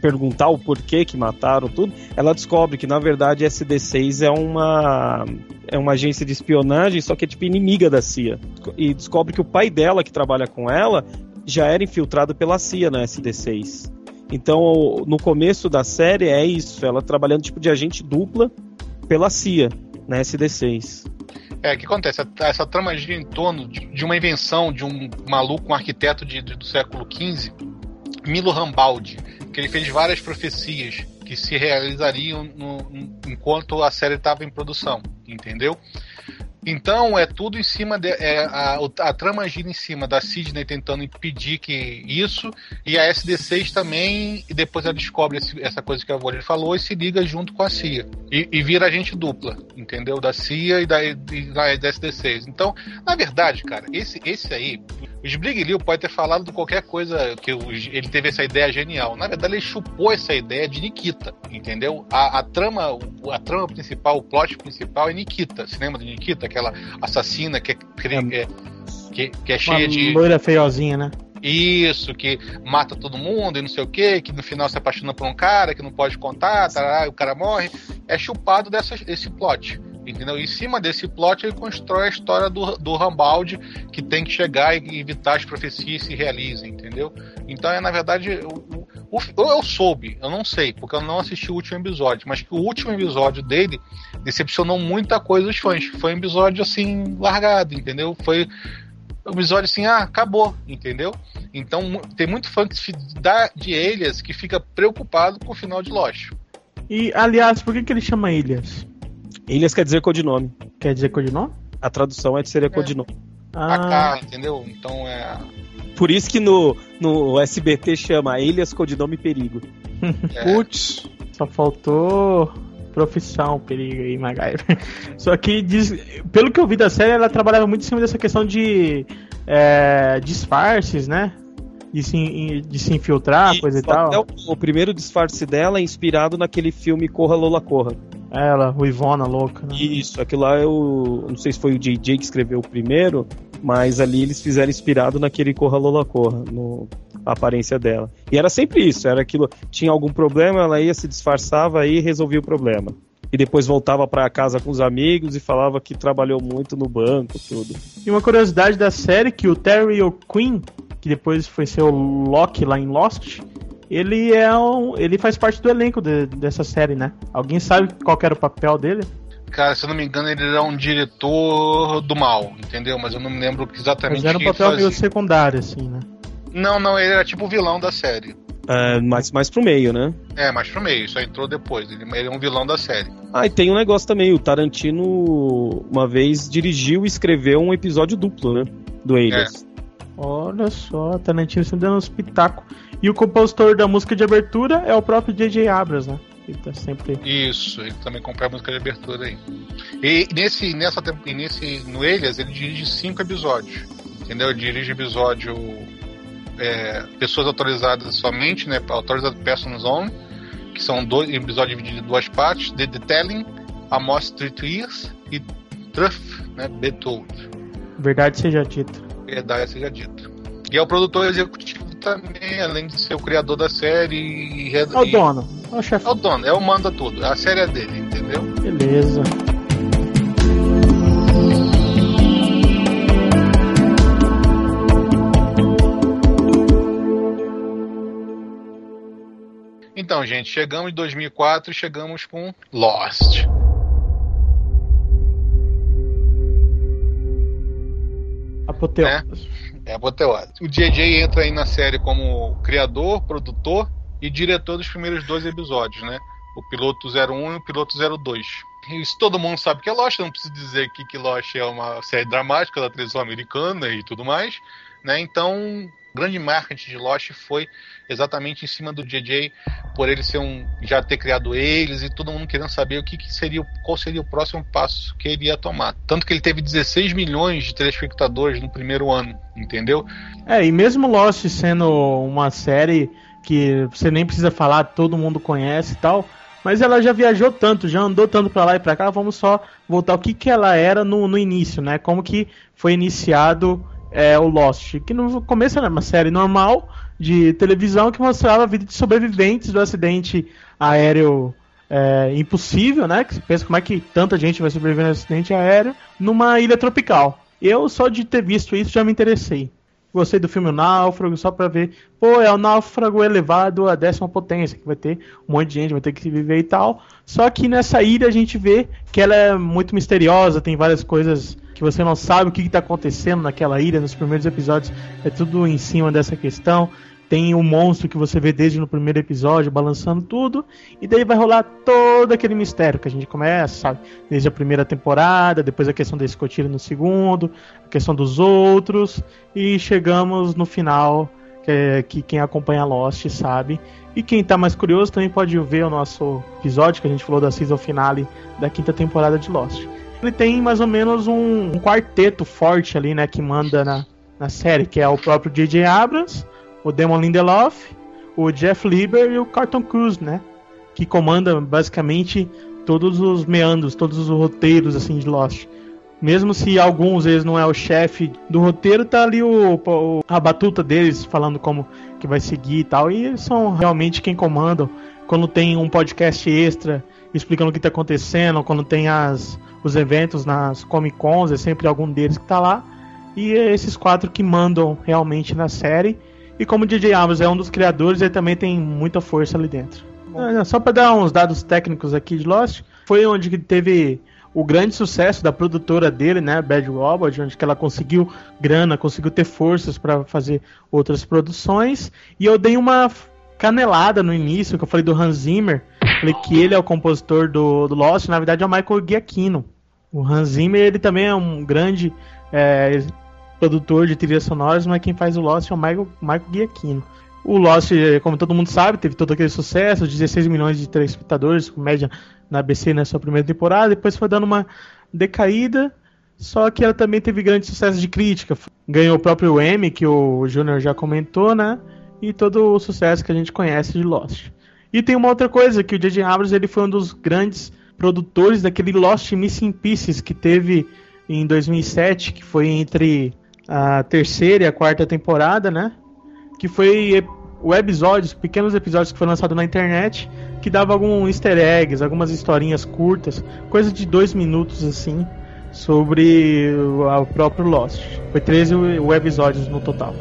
perguntar o porquê que mataram tudo, ela descobre que na verdade a SD6 é uma é uma agência de espionagem, só que é tipo inimiga da CIA. E descobre que o pai dela que trabalha com ela já era infiltrado pela CIA na SD6. Então, no começo da série é isso, ela trabalhando tipo de agente dupla pela CIA, na SD6. É, o que acontece? Essa trama gira em torno de, uma invenção de um maluco, um arquiteto de- de- do século XV, Milo Rambaldi, que ele fez várias profecias que se realizariam no- enquanto a série estava em produção, entendeu? Então é tudo em cima de, é, a, a trama gira em cima da Sidney tentando impedir que isso e a SD6 também e depois ela descobre esse, essa coisa que a Voller falou e se liga junto com a CIA e, e vira agente dupla, entendeu? Da CIA e da, e da, da SD6. Então, na verdade, cara, esse esse aí o Sbriglio pode ter falado de qualquer coisa que ele teve essa ideia genial. Na verdade, ele chupou essa ideia de Nikita, entendeu? A, a trama, a trama principal, o plot principal é Nikita. Você lembra de Nikita? Aquela assassina que é, é, que, que é cheia Uma de. loira feiozinha, né? Isso, que mata todo mundo e não sei o que, que no final se apaixona por um cara que não pode contar, tarará, e o cara morre. É chupado dessa, desse plot. Entendeu? Em cima desse plot ele constrói a história do, do Rambaldi que tem que chegar e evitar as profecias se realizem, entendeu? Então é na verdade o, eu soube, eu não sei, porque eu não assisti o último episódio, mas que o último episódio dele decepcionou muita coisa os fãs. Foi um episódio assim largado, entendeu? Foi um episódio assim, ah, acabou, entendeu? Então tem muito fã que dá de Elias que fica preocupado com o final de Lost. E aliás, por que, que ele chama Ilhas? Ilhas quer dizer codinome. Quer dizer codinome? A tradução é de seria codinome. Ah, AK, entendeu? Então é. Por isso que no, no SBT chama Ilhas Codinome Perigo. é Putz. só faltou profissão, perigo aí, MacGyver. Só que, diz, pelo que eu vi da série, ela trabalhava muito em cima dessa questão de é, disfarces, né? De se, de se infiltrar, coisa e tal. o, o primeiro disfarce dela é inspirado naquele filme Corra Lola Corra. Ela, ruivona, louca, né? Isso, aquilo lá eu não sei se foi o JJ que escreveu o primeiro, mas ali eles fizeram inspirado naquele Corra Lola Corra, no, a aparência dela. E era sempre isso, era aquilo, tinha algum problema, ela ia se disfarçava e resolvia o problema. E depois voltava pra casa com os amigos e falava que trabalhou muito no banco, tudo. E uma curiosidade da série que o Terry O'Quinn, que depois foi ser o Loki lá em Lost, ele é um, ele faz parte do elenco de- dessa série, né? Alguém sabe qual era o papel dele? Cara, se eu não me engano, ele era um diretor do mal, entendeu? Mas eu não me lembro exatamente Mas era um o que ele papel meio secundário, assim, né? Não, não, ele era tipo o vilão da série. É, mais, mais pro meio, né? É, mais pro meio, só entrou depois. Ele, ele é um vilão da série. Ah, e tem um negócio também, o Tarantino uma vez dirigiu e escreveu um episódio duplo, né? Do Alias. Olha só, Tarantino sempre dando uns pitacos. E o compositor da música de abertura é o próprio J.J. Abrams, né? Ele tá sempre. Isso, ele também comprou a música de abertura aí. E nesse, nessa, nesse, no Elias, ele dirige cinco episódios. Entendeu? Ele dirige episódio é, Pessoas Autorizadas somente, né? Autorizado Persons Only, que são dois episódios divididos em duas partes, The Detailing, Amos Street Years e Truth, né? Be Told. Verdade seja dita. Verdade seja dita. E é o produtor executivo também, além de ser o criador da série e... É o dono, é o chefe. É o dono, é o manda tudo. A série é dele, entendeu? Beleza. Então, gente, chegamos em 2004 e chegamos com Lost. Apoteose. É apoteose. O JJ entra aí na série como criador, produtor e diretor dos primeiros dois episódios, né? O piloto 01 e o piloto 02. Isso todo mundo sabe que é Lost, não preciso dizer aqui que Lost é uma série dramática da televisão americana e tudo mais, né? Então, grande marketing de Lost foi exatamente em cima do JJ, por ele ser um já ter criado eles e todo mundo querendo saber o que, que seria, o- qual seria o próximo passo que ele ia tomar. Tanto que ele teve 16 milhões de telespectadores no primeiro ano, entendeu? É, e mesmo Lost sendo uma série que você nem precisa falar, todo mundo conhece e tal, mas ela já viajou tanto, já andou tanto pra lá e pra cá, vamos só voltar o que, que ela era no, no início, né? Como que foi iniciado é, o Lost, que no começo era uma série normal de televisão que mostrava a vida de sobreviventes do acidente aéreo é, impossível, né? Que pensa como é que tanta gente vai sobreviver num acidente aéreo numa ilha tropical. Eu só de ter visto isso já me interessei. Gostei do filme O Náufrago, só pra ver. Pô, é o náufrago elevado à décima potência, que vai ter um monte de gente, vai ter que viver e tal. Só que nessa ilha a gente vê que ela é muito misteriosa, tem várias coisas que você não sabe o que está acontecendo naquela ilha nos primeiros episódios. É tudo em cima dessa questão. tem o monstro que você vê desde no primeiro episódio, balançando tudo, e daí vai rolar todo aquele mistério que a gente começa, sabe? Desde a primeira temporada, depois a questão da escotilha no segundo, a questão dos outros, e chegamos no final, que, é, que quem acompanha Lost sabe. E quem tá mais curioso também pode ver o nosso episódio que a gente falou da season finale da quinta temporada de Lost. Ele tem mais ou menos um, um quarteto forte ali, né, que manda na, na série, que é o próprio J.J. Abrams, o Damon Lindelof, o Jeff Lieber e o Carlton Cruz, né? Que comanda basicamente todos os meandros, todos os roteiros assim de Lost. Mesmo se alguns vezes não é o chefe do roteiro, tá ali o, o, a batuta deles falando como que vai seguir e tal. E eles são realmente quem comandam. Quando tem um podcast extra explicando o que tá acontecendo, quando tem as, os eventos nas Comic Cons, é sempre algum deles que tá lá. E é esses quatro que mandam realmente na série. E como o DJ Abrams é um dos criadores, ele também tem muita força ali dentro. É, só para dar uns dados técnicos aqui de Lost, foi onde teve o grande sucesso da produtora dele, né, Bad Robot, onde que ela conseguiu grana, conseguiu ter forças para fazer outras produções. E eu dei uma canelada no início, que eu falei do Hans Zimmer, falei que ele é o compositor do, do Lost, na verdade é o Michael Giacchino. O Hans Zimmer, ele também é um grande é, produtor de trilhas sonoras, mas quem faz o Lost é o Michael, Michael Giacchino. O Lost, como todo mundo sabe, teve todo aquele sucesso, 16 milhões de telespectadores, média na ABC na sua primeira temporada, depois foi dando uma decaída, só que ela também teve grande sucesso de crítica. Ganhou o próprio Emmy, que o Júnior já comentou, né? E todo o sucesso que a gente conhece de Lost. E tem uma outra coisa, que o J.J. Abrams ele foi um dos grandes produtores daquele Lost Missing Pieces que teve em 2007, que foi entre a terceira e a quarta temporada, né? Que foi episódios, pequenos episódios que foram lançados na internet, que dava alguns easter eggs, algumas historinhas curtas, coisa de dois minutos assim, sobre o próprio Lost. Foi 13 episódios no total.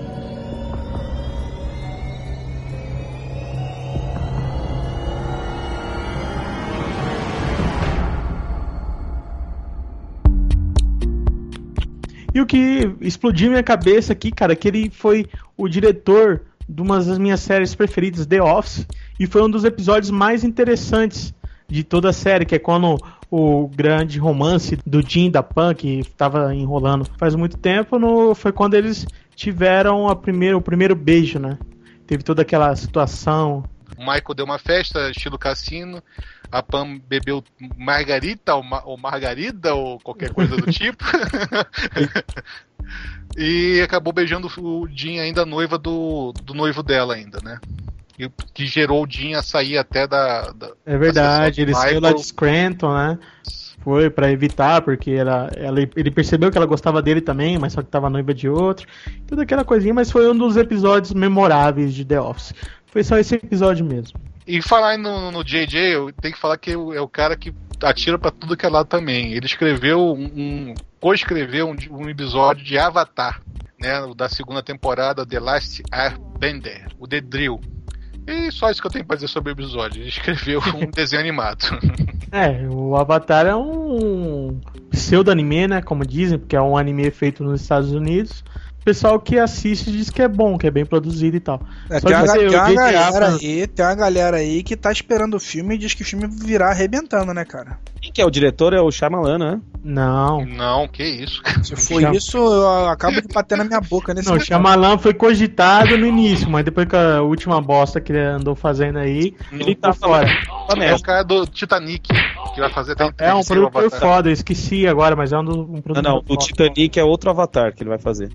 E o que explodiu minha cabeça aqui, cara, é que ele foi o diretor de uma das minhas séries preferidas, The Office, e foi um dos episódios mais interessantes de toda a série, que é quando o grande romance do Jim da Pan, que estava enrolando faz muito tempo, no, foi quando eles tiveram a primeira, o primeiro beijo, né? Teve toda aquela situação. O Michael deu uma festa, estilo cassino, a Pam bebeu margarita ou, ma ou margarida ou qualquer coisa do tipo. e acabou beijando o Jim ainda noiva do, do noivo dela ainda, né? E, que gerou o Jim a sair até da. da é verdade, ele saiu lá de Scranton, né? Foi para evitar, porque ela, ela, ele percebeu que ela gostava dele também, mas só que tava noiva de outro. Toda aquela coisinha, mas foi um dos episódios memoráveis de The Office. Foi só esse episódio mesmo. E falar no, no JJ, eu tenho que falar que é o cara que atira para tudo que é lado também. Ele escreveu um, um co-escreveu um, um, episódio de Avatar, né, da segunda temporada The Last Airbender, o The Drill. E só isso que eu tenho pra dizer sobre o episódio. Ele escreveu um desenho animado. É, o Avatar é um pseudo anime, né, como dizem, porque é um anime feito nos Estados Unidos pessoal que assiste diz que é bom, que é bem produzido e tal. É, tem, uma, tem, uma galera aí, tem uma galera aí que tá esperando o filme e diz que o filme virá arrebentando, né, cara? Quem que é o diretor? É o Shyamalan, né? Não. Não, que isso. Se for Cham... isso, eu acabo de bater na minha boca nesse Não, o Shyamalan foi cogitado no início, mas depois que a última bosta que ele andou fazendo aí, ele tá fora. É o cara do Titanic, que vai fazer até É um produtor foda, eu esqueci agora, mas é um, do, um produtor Não, não, o Titanic é outro avatar que ele vai fazer.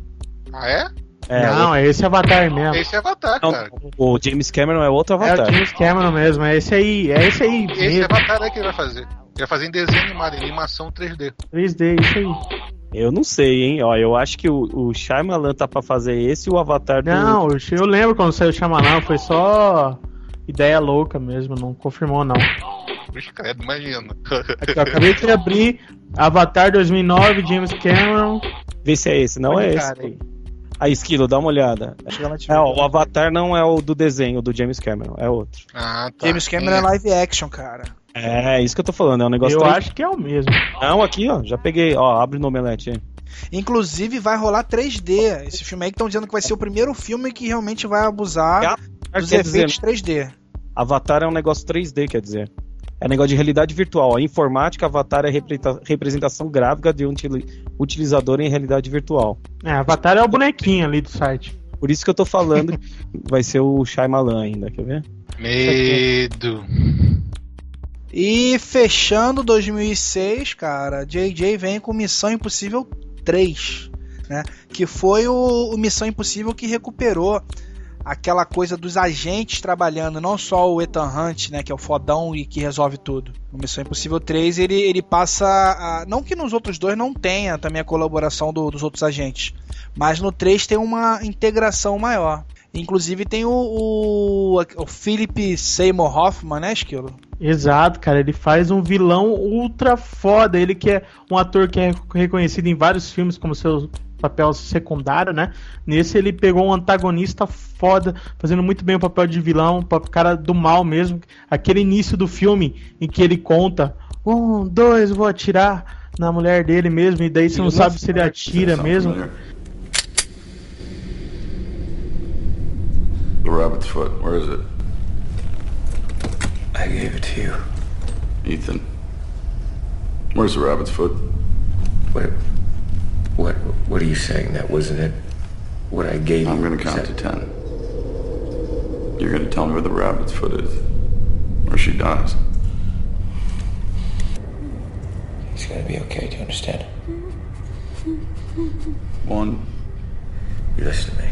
Ah, é? É, não, é esse Avatar mesmo. Esse é Avatar, não, cara. O James Cameron é outro Avatar. É o James Cameron mesmo, é esse aí, é esse aí. Esse mesmo. Avatar é que ele vai fazer. Ele vai fazer em desenho animado, em animação 3D. 3D, isso aí. Eu não sei, hein? Ó, eu acho que o, o Shyamalan tá pra fazer esse e o Avatar do... Não, eu lembro quando saiu o Shyamalan, foi só ideia louca mesmo, não confirmou não. Puxa, credo, imagina. Aqui, ó, acabei de abrir Avatar 2009, James Cameron. Vê se é esse, não é esse. Aí. A Esquilo, dá uma olhada. É, ó, o Avatar não é o do desenho do James Cameron, é outro. Ah, tá. James Cameron é live action, cara. É, isso que eu tô falando, é um negócio. Eu acho que é o mesmo. Não, aqui, ó, já peguei, ó, abre no omelete aí. Inclusive vai rolar 3D. Esse filme aí que estão dizendo que vai ser o primeiro filme que realmente vai abusar dos quer dizer, efeitos 3D. Avatar é um negócio 3D, quer dizer. É um negócio de realidade virtual. A informática, Avatar é representa- representação gráfica de um utili- utilizador em realidade virtual. É, Avatar é o bonequinho ali do site. Por isso que eu tô falando que vai ser o Shyamalan ainda, quer ver? Medo. E fechando 2006, cara, JJ vem com Missão Impossível 3, né? Que foi o, o Missão Impossível que recuperou aquela coisa dos agentes trabalhando, não só o Ethan Hunt, né, que é o fodão e que resolve tudo. No Missão Impossível 3, ele, ele passa a, não que nos outros dois não tenha também a colaboração do- dos outros agentes, mas no 3 tem uma integração maior. Inclusive tem o, o, o Philip Seymour Hoffman, né, Esquilo? Exato, cara. Ele faz um vilão ultra foda. Ele que é um ator que é reconhecido em vários filmes como seu papel secundário, né? Nesse ele pegou um antagonista foda, fazendo muito bem o papel de vilão, o cara do mal mesmo. Aquele início do filme em que ele conta: um, dois, vou atirar na mulher dele mesmo, e daí você não sabe se ele atira mesmo. The rabbit's foot, where is it? I gave it to you. Ethan. Where's the rabbit's foot? What? What? What are you saying? That wasn't it? What I gave you? I'm gonna Is count to ten. You're gonna tell me where the rabbit's foot is, or she dies. It's gonna be okay. Do you understand? One, You listen to me.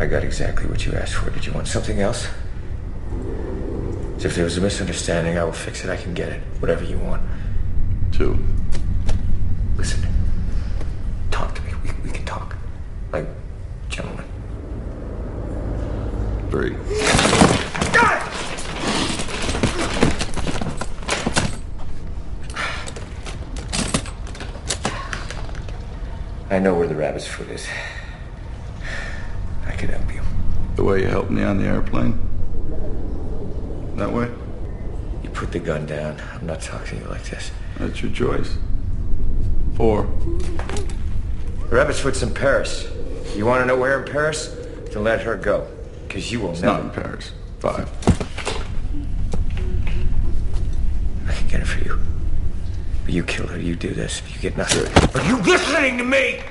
I got exactly what you asked for. Did you want something else? If there was a misunderstanding, I will fix it. I can get it. Whatever you want. two, Listen. Talk to me. We, we can talk. Like gentlemen. three. I know where the rabbit's foot is. I can help you. The way you helped me on the airplane. That way? You put the gun down. I'm not talking to you like this. That's your choice. Four. The rabbit's foot's in Paris. You want to know where in Paris? Then let her go. Because you will It's never. not in Paris. Five. I can get it for you. But you kill her, you do this. You get nothing. Are you listening to me?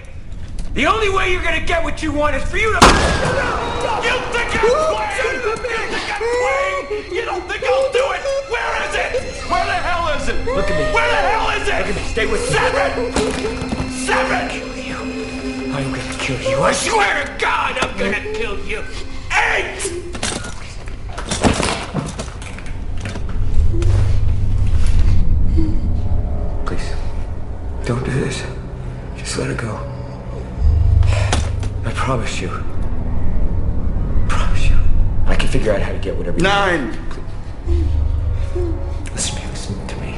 The only way you're gonna get what you want is for you to. You think I'm playing? You think I'm playing? You don't think I'll do it? Where is it? Where the hell is it? Look at me. Where the hell is it? Look at me. Stay with me. Seven! Seven! I'm gonna kill you. I swear to God, I'm gonna kill you. Eight! Please, don't do this. Just let her go. I promise you. promise you. I can figure out how to get whatever you Nine! Listen to me, listen to me.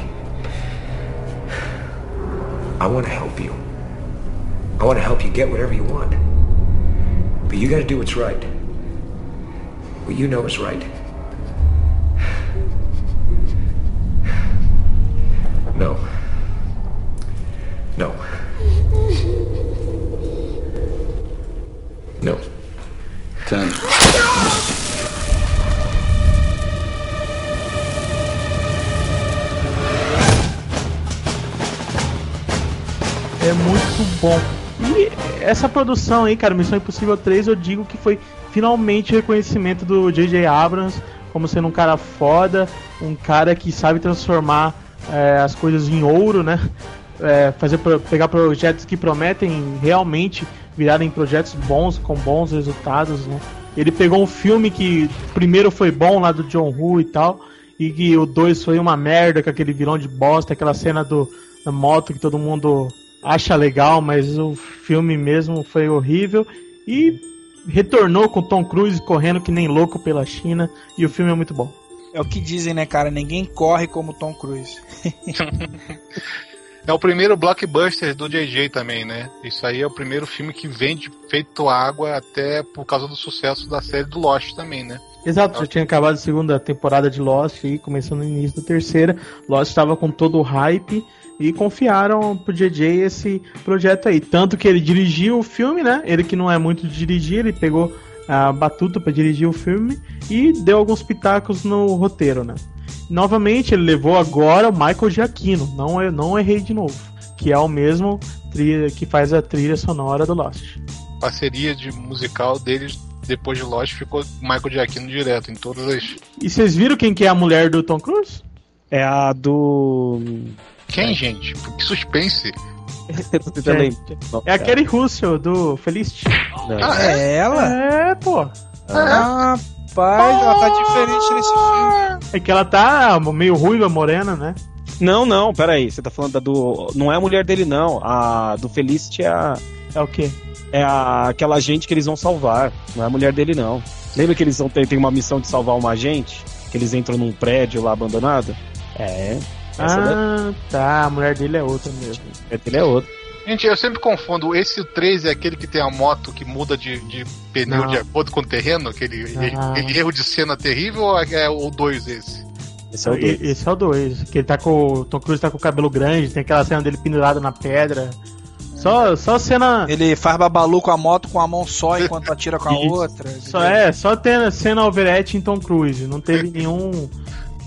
I want to help you. I want to help you get whatever you want. But you got to do what's right. What you know is right. No. No. No. Ten. É muito bom. Essa produção aí, cara, Missão Impossível 3, eu digo que foi finalmente o reconhecimento do J.J. Abrams como sendo um cara foda, um cara que sabe transformar é, as coisas em ouro, né? É, fazer pegar projetos que prometem realmente virarem projetos bons, com bons resultados, né? Ele pegou um filme que primeiro foi bom lá do John Woo e tal, e que o 2 foi uma merda com aquele vilão de bosta, aquela cena do, da moto que todo mundo acha legal, mas o filme mesmo foi horrível. E retornou com Tom Cruise correndo que nem louco pela China, e o filme é muito bom. É o que dizem, né, cara? Ninguém corre como Tom Cruise. É o primeiro blockbuster do JJ também, né? Isso aí é o primeiro filme que vende feito água até por causa do sucesso da série do Lost também, né? Exato, já tinha acabado a segunda temporada de Lost e começando no início da terceira. Lost estava com todo o hype e confiaram pro JJ esse projeto aí. Tanto que ele dirigiu o filme, né? Ele que não é muito de dirigir, ele pegou a batuta para dirigir o filme e deu alguns pitacos no roteiro, né? Novamente, ele levou agora o Michael Giacchino, não, é, não errei de novo, que é o mesmo trilha, que faz a trilha sonora do Lost. Parceria de musical deles depois de Lost ficou Michael Giacchino direto em todas as. E vocês viram quem que é a mulher do Tom Cruise? É a do. Quem, gente? Que suspense. Eu tô tentando É. É a. Kerry Russell, do Felicity. Não. Ah, É ela? É, pô. Ah, Rapaz, ela tá diferente nesse filme. É que ela tá meio ruiva, morena, né? Não, não, peraí. Você tá falando da do. Não é a mulher dele, não. A do Felicity é a. É o quê? É a, aquela agente que eles vão salvar. Não é a mulher dele, não. Lembra que eles vão ter, tem uma missão de salvar uma agente? Que eles entram num prédio lá abandonado? É. Essa da- Ah, tá. A mulher dele é outra mesmo. mulher dele é outra. Gente, eu sempre confundo. Esse 3 é aquele que tem a moto que muda de, de pneu Não. de acordo com o terreno? Aquele, aquele erro de cena terrível ou é o 2 esse? Esse é o E- dois. Esse é o 2. Que ele tá com. O Tom Cruise tá com o cabelo grande, tem aquela cena dele pendurado na pedra. Só, só cena. Ele faz babalu com a moto com a mão só enquanto atira com a outra. Só é, só tem cena overete em Tom Cruise. Não teve nenhum.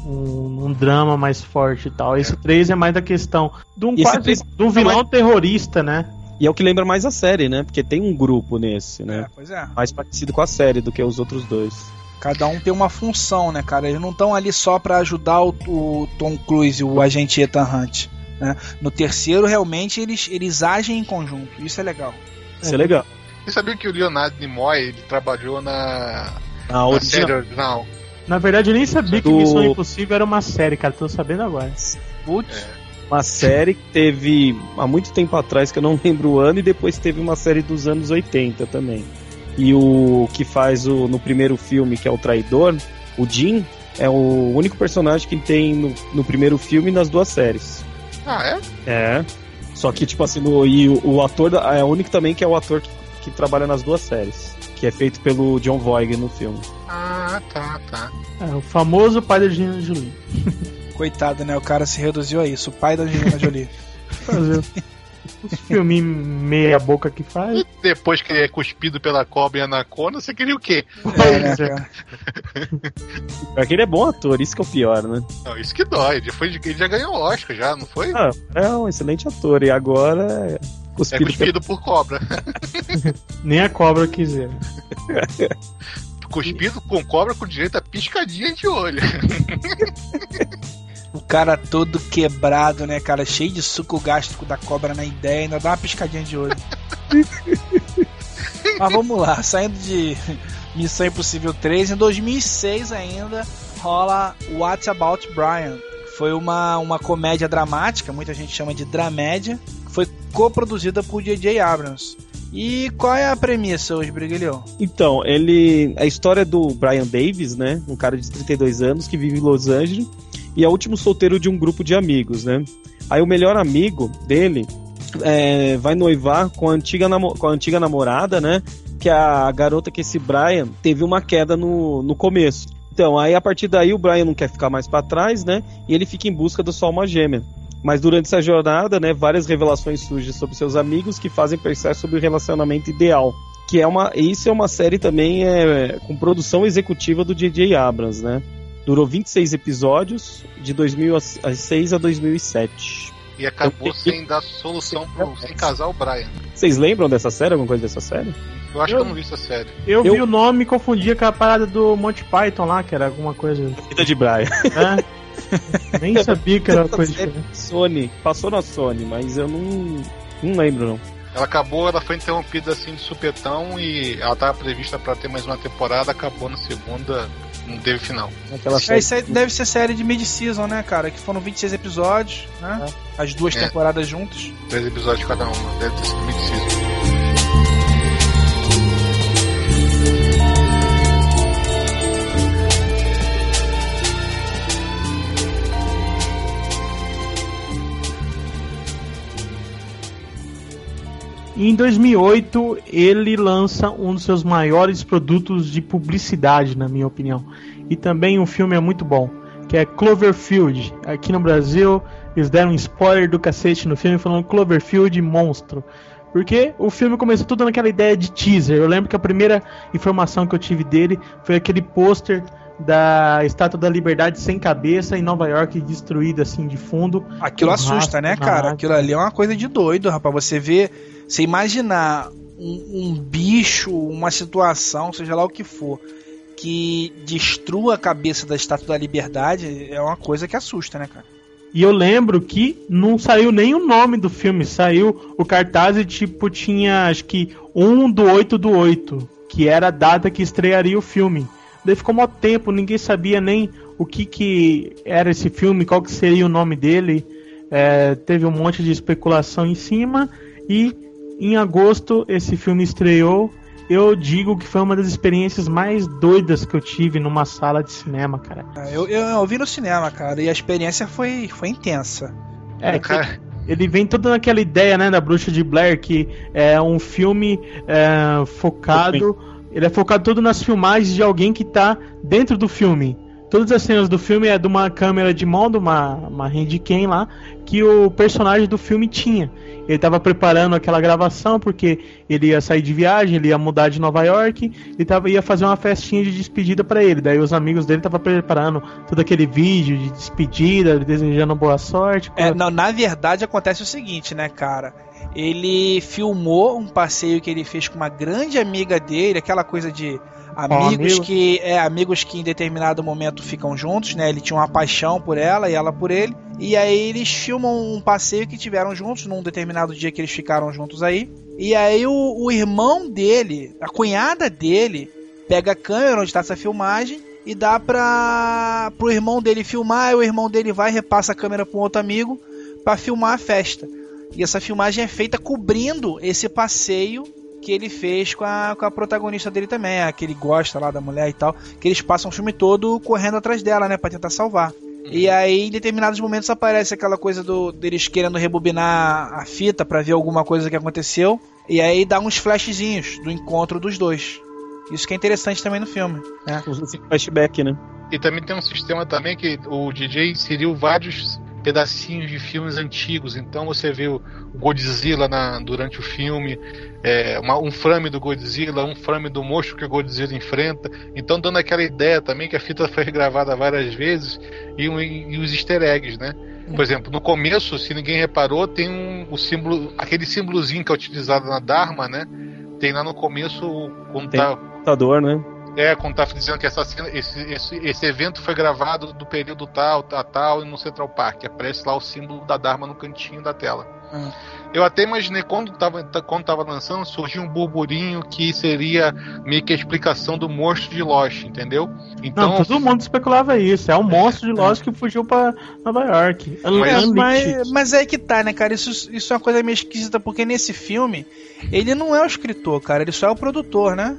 Um, um drama mais forte e tal. Esse 3 é mais da questão de um, E quase, três de um vilão terrorista, né? E é o que lembra mais a série, né? Porque tem um grupo nesse, É, né? pois é. Mais parecido com a série do que os outros dois. Cada um tem uma função, né, cara? Eles não estão ali só pra ajudar o, o Tom Cruise, o agente Ethan Hunt. Né? No terceiro, realmente, eles, eles agem em conjunto. Isso é legal. Isso é legal. Você sabia que o Leonardo Nimoy ele trabalhou na, A na original. série original? Na verdade, eu nem sabia que Do- Missão Impossível era uma série, cara. Tô sabendo agora. Putz, Uma série que teve há muito tempo atrás, que eu não lembro o ano, e depois teve uma série dos anos 80 também. E o que faz o no primeiro filme, que é o traidor, o Jim, é o único personagem que tem no, no primeiro filme e nas duas séries. Ah, é? É. Só que, tipo assim, no, e o, o ator da- é o único também que é o ator que, que trabalha nas duas séries. Que é feito pelo John Voight no filme. Ah, tá, tá. É, o famoso pai da Angelina Jolie. coitado, né? O cara se reduziu a isso. O pai da Angelina Jolie. Fazer os filminhos meia boca que faz. E depois que ele é cuspido pela cobra e anaconda, você queria o quê? É, né, que ele é bom ator, isso que é o pior, né? Não, isso que dói. Ele, foi, ele já ganhou o Oscar, já, não foi? Ah, é um excelente ator, e agora é é cuspido, cuspido por cobra. Nem a cobra quiser. Cuspido com cobra com direito a piscadinha de olho. O cara todo quebrado, né, cara? Cheio de suco gástrico da cobra na ideia, ainda dá uma piscadinha de olho. Mas vamos lá, saindo de Missão Impossível 3, em 2006 ainda rola What's About Brian. Foi uma, uma comédia dramática, muita gente chama de dramédia, foi coproduzida por J.J. Abrams. E qual é a premissa hoje, Briguilhão? Então, ele. A história do Brian Davis, né? Um cara de 32 anos que vive em Los Angeles e é o último solteiro de um grupo de amigos, né? Aí o melhor amigo dele é, vai noivar com a, antiga com a antiga namorada, né? Que é a garota que esse Brian teve uma queda no, no começo. Então, aí a partir daí o Brian não quer ficar mais pra trás, né? E ele fica em busca da sua alma gêmea. Mas durante essa jornada, né, várias revelações surgem sobre seus amigos que fazem pensar sobre o relacionamento ideal. Que é uma. Isso é uma série também é, com produção executiva do J.J. Abrams, né? Durou 26 episódios, de 2006 a 2007. E acabou sem dar solução pro, sem casar o Brian. Vocês lembram dessa série? Alguma coisa dessa série? Eu acho que eu não vi essa série. Eu, Eu- vi o nome e confundia com a parada do Monty Python lá, que era alguma coisa. Vida de Brian. né? Nem sabia que era uma coisa diferente. Sony. Passou na Sony, mas eu não. Não lembro, não. Ela acabou, ela foi interrompida assim de supetão e ela estava prevista para ter mais uma temporada, acabou na segunda, não teve final. Aquela É, série. isso aí deve ser série de mid-season, né, cara? Que foram 26 episódios, né? As duas É. temporadas juntas. Três episódios cada uma, deve ter sido mid-season. E em 2008, ele lança um dos seus maiores produtos de publicidade, na minha opinião. E também um filme é muito bom, que é Cloverfield. Aqui no Brasil eles deram um spoiler do cacete no filme falando Cloverfield monstro. Porque o filme começou tudo naquela ideia de teaser. Eu lembro que a primeira informação que eu tive dele foi aquele pôster da Estátua da Liberdade sem cabeça em Nova York destruída assim de fundo. Aquilo assusta, né, cara? Aquilo ali é uma coisa de doido, rapaz. Você vê, você imaginar um, um bicho, uma situação, seja lá o que for, que destrua a cabeça da Estátua da Liberdade, é uma coisa que assusta, né, cara? E eu lembro que não saiu nem o nome do filme, saiu o cartaz e tipo tinha acho que 1 do 8 do 8, que era a data que estrearia o filme. Daí ficou mó tempo, ninguém sabia nem o que que era esse filme, qual que seria o nome dele. É, teve um monte de especulação em cima e em agosto esse filme estreou. Eu digo que foi uma das experiências mais doidas que eu tive numa sala de cinema, cara. Eu, eu, eu vi no cinema, cara, e a experiência foi, foi intensa. É, Cara, ele vem toda naquela ideia, né, da Bruxa de Blair, que é um filme é, focado. Ele é focado todo nas filmagens de alguém que tá dentro do filme. Todas as cenas do filme é de uma câmera de mão, de uma, uma handcam lá, que o personagem do filme tinha. Ele tava preparando aquela gravação porque ele ia sair de viagem, ele ia mudar de Nova York, e tava, ia fazer uma festinha de despedida pra ele. Daí os amigos dele estavam preparando todo aquele vídeo de despedida, desejando boa sorte. É, não, na verdade acontece o seguinte, né, cara? Ele filmou um passeio que ele fez com uma grande amiga dele, aquela coisa de amigos amigo. que é amigos que em determinado momento ficam juntos, né? Ele tinha uma paixão por ela e ela por ele. E aí eles filmam um passeio que tiveram juntos num determinado dia que eles ficaram juntos aí. E aí o, o irmão dele, a cunhada dele, pega a câmera onde está essa filmagem e dá pra pro irmão dele filmar, e o irmão dele vai e repassa a câmera para um outro amigo para filmar a festa. E essa filmagem é feita cobrindo esse passeio que ele fez com a, com a protagonista dele também, a que ele gosta lá da mulher e tal, que eles passam o filme todo correndo atrás dela, né, para tentar salvar. E aí, em determinados momentos, aparece aquela coisa do deles querendo rebobinar a fita para ver alguma coisa que aconteceu. E aí dá uns flashzinhos do encontro dos dois. Isso que é interessante também no filme. Né? Flashback, né? E também tem um sistema também que o DJ inseriu vários pedacinhos de filmes antigos. Então você vê o Godzilla na- durante o filme, é, uma- um frame do Godzilla, um frame do monstro que o Godzilla enfrenta. Então dando aquela ideia também que a fita foi gravada várias vezes e, um- e os easter eggs, né? Por exemplo, no começo, se ninguém reparou, tem um, o símbolo, aquele símbolozinho que é utilizado na Dharma, né? Tem lá no começo, quando Tem. tá Computador, né? É, quando tá dizendo que essa cena- esse, esse, esse evento foi gravado do período tal, tal, tal, no Central Park. Aparece lá o símbolo da Dharma no cantinho da tela. Hum. Eu até imaginei quando tava, tá- quando tava lançando, surgiu um burburinho que seria meio que a explicação do monstro de Lost, entendeu? Então, Não, todo mundo especulava isso. É um monstro de Lost que fugiu pra Nova York. É, Unleashed. mas, mas é que tá, né, cara? Isso, isso é uma coisa meio esquisita, porque nesse filme, ele não é o escritor, cara, ele só é o produtor, né?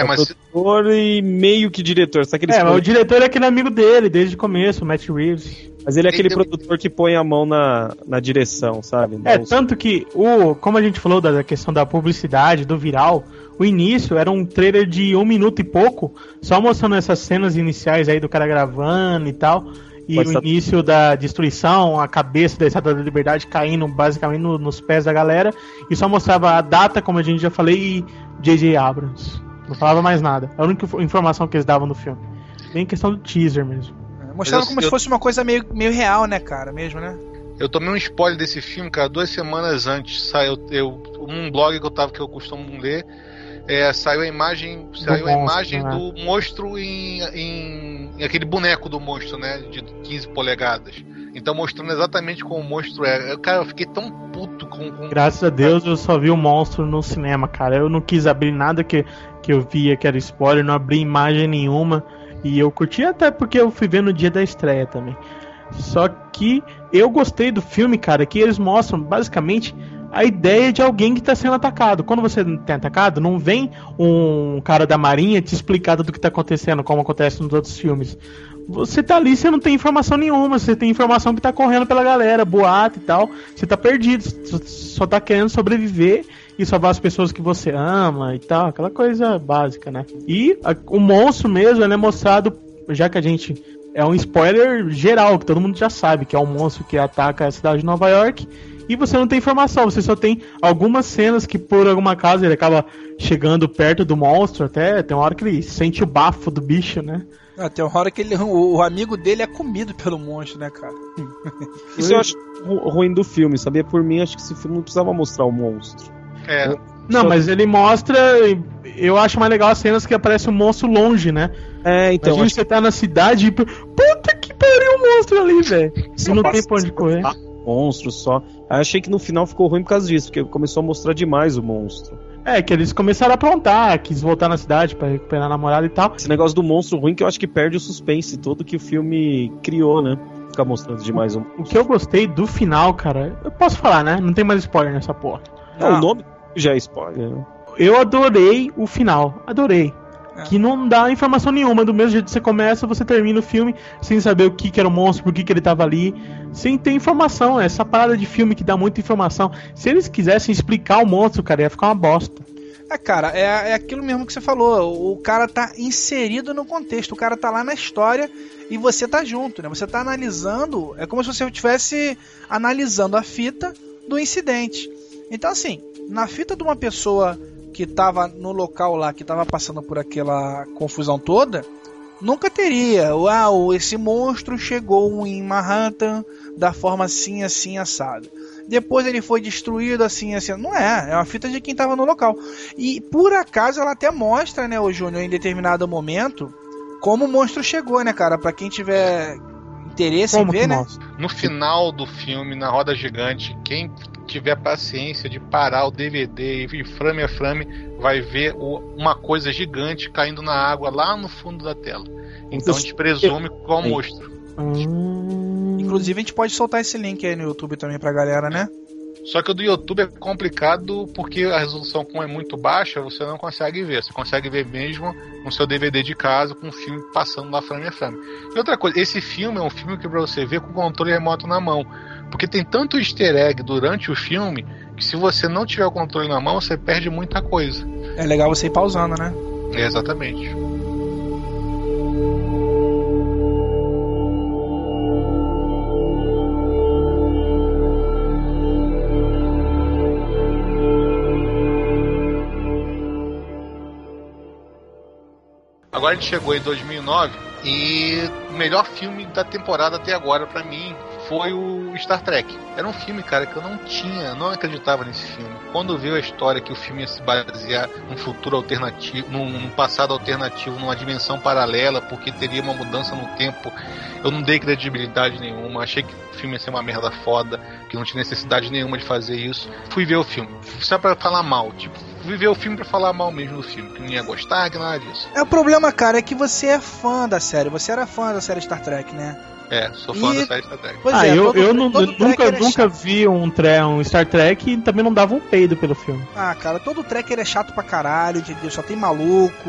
É, mas Produtor e meio que diretor. Só que eles É, mas o diretor é aquele amigo dele desde o começo, o Matt Reeves. Mas ele é aquele Ele- produtor que põe a mão na, na direção, sabe? É, Não- tanto que, o, como a gente falou da da questão da publicidade, do viral, o início era um trailer de um minuto e pouco, só mostrando essas cenas iniciais aí do cara gravando e tal. E Pode o estar- início da destruição, a cabeça da Estátua da Liberdade caindo basicamente no- nos pés da galera. E só mostrava a data, como a gente já falei, e J.J. Abrams. Não falava mais nada. É a única info- informação que eles davam no filme. Bem questão do teaser mesmo. Mostrava eu- como se eu- fosse uma coisa meio, meio real, né, cara? Mesmo, né? eu tomei um spoiler desse filme, cara, duas semanas antes. Saiu eu, um blog que eu tava que eu costumo ler. É, saiu a imagem, saiu a monstro, imagem né? do monstro em, em, em aquele boneco do monstro, né, de 15 polegadas. Então mostrando exatamente como o monstro é. Eu, Cara, eu fiquei tão puto com, com Graças a Deus eu só vi o monstro no cinema, cara. Eu não quis abrir nada que, que eu via que era spoiler, não abri imagem nenhuma. E eu curti até porque eu fui ver no dia da estreia também. Só que eu gostei do filme, cara, que eles mostram basicamente a ideia de alguém que está sendo atacado. Quando você tem atacado, não vem um cara da marinha te explicar do que está acontecendo, como acontece nos outros filmes. Você tá ali, você não tem informação nenhuma, você tem informação que tá correndo pela galera, boato e tal. Você tá perdido, só- tá querendo sobreviver e salvar as pessoas que você ama e tal, aquela coisa básica, né? E a- o monstro mesmo, ele é mostrado, já que a gente é um spoiler geral, que todo mundo já sabe, que é um monstro que ataca a cidade de Nova York. E você não tem informação, você só tem algumas cenas que por alguma causa ele acaba chegando perto do monstro, até tem uma hora que ele sente o bafo do bicho, né? Ah, tem uma hora que ele, o, o amigo dele é comido pelo monstro, né, cara? Isso eu acho ru- ruim do filme, sabia? Por mim, acho que esse filme não precisava mostrar o monstro. É, Não, Só- mas ele mostra. Eu acho mais legal as cenas que aparece um monstro longe, né? É, então. Imagina acho você tá na cidade e. Puta que pariu o monstro ali, velho. Só E não tem pra onde correr. monstro só. Aí achei que no final ficou ruim por causa disso, porque começou a mostrar demais o monstro. É, que eles começaram a aprontar, quis voltar na cidade pra recuperar a namorada e tal. Esse negócio do monstro ruim que eu acho que perde o suspense todo que o filme criou, né? Ficar mostrando demais o O que eu gostei do final, cara, eu posso falar, né? Não tem mais spoiler nessa porra. Não, Não. o nome já é spoiler. né? Eu adorei o final. Adorei. É. Que não dá informação nenhuma. Do mesmo jeito que você começa, você termina o filme sem saber o que, que era o monstro, por que, que ele tava ali. Sem ter informação. Essa parada de filme que dá muita informação. Se eles quisessem explicar o monstro, cara, ia ficar uma bosta. É, cara, é, é aquilo mesmo que você falou. O cara tá inserido no contexto, o cara tá lá na história e você tá junto, né? Você tá analisando, é como se você estivesse analisando a fita do incidente. Então, assim, na fita de uma pessoa que tava no local lá, que tava passando por aquela confusão toda, nunca teria. Uau, esse monstro chegou em Manhattan da forma assim, assim, assado. Depois ele foi destruído assim, assim. Não é, é uma fita de quem tava no local. E por acaso ela até mostra, né, o Júnior, em determinado momento, como o monstro chegou, né, cara? Pra quem tiver interesse Como em ver, né? mostra? no final do filme, na roda gigante, quem tiver paciência de parar o DVD e vir frame a frame, vai ver o- uma coisa gigante caindo na água lá no fundo da tela. Então a gente presume qual monstro. Hum... Inclusive a gente pode soltar esse link aí no YouTube também pra galera, né? Só que o do YouTube é complicado porque a resolução, como é muito baixa, você não consegue ver. Você consegue ver mesmo no seu DVD de casa com o filme passando lá frame a frame. E outra coisa, esse filme é um filme que pra você ver com o controle remoto na mão. Porque tem tanto easter egg durante o filme que se você não tiver o controle na mão, você perde muita coisa. É legal você ir pausando, né? É, exatamente. Agora chegou em 2009 e o melhor filme da temporada até agora pra mim foi o Star Trek. Era um filme, cara, que eu não tinha, não acreditava nesse filme. Quando veio a história que o filme ia se basear num futuro alternativo, num, num passado alternativo, numa dimensão paralela, porque teria uma mudança no tempo, eu não dei credibilidade nenhuma. Achei que o filme ia ser uma merda foda, que não tinha necessidade nenhuma de fazer isso. Fui ver o filme, só pra falar mal, tipo, fui ver o filme pra falar mal mesmo do filme, que não ia gostar, que nada disso. É o problema, cara, é que você é fã da série. Você era fã da série Star Trek, né? É, sou fã E- da série Star Trek. Pois ah, é, eu, todo- eu, não- eu nunca, é nunca vi um, tre um Star Trek e também não dava um peido pelo filme. Ah, cara, todo tracker é chato pra caralho, entendeu? Só tem maluco,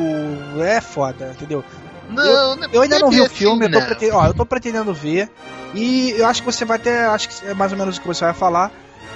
é foda, entendeu? Não, não Eu ainda não vi o assim, filme, eu tô, prete- ó, eu tô pretendendo ver. E eu acho que você vai ter. Acho que é mais ou menos o que você vai falar.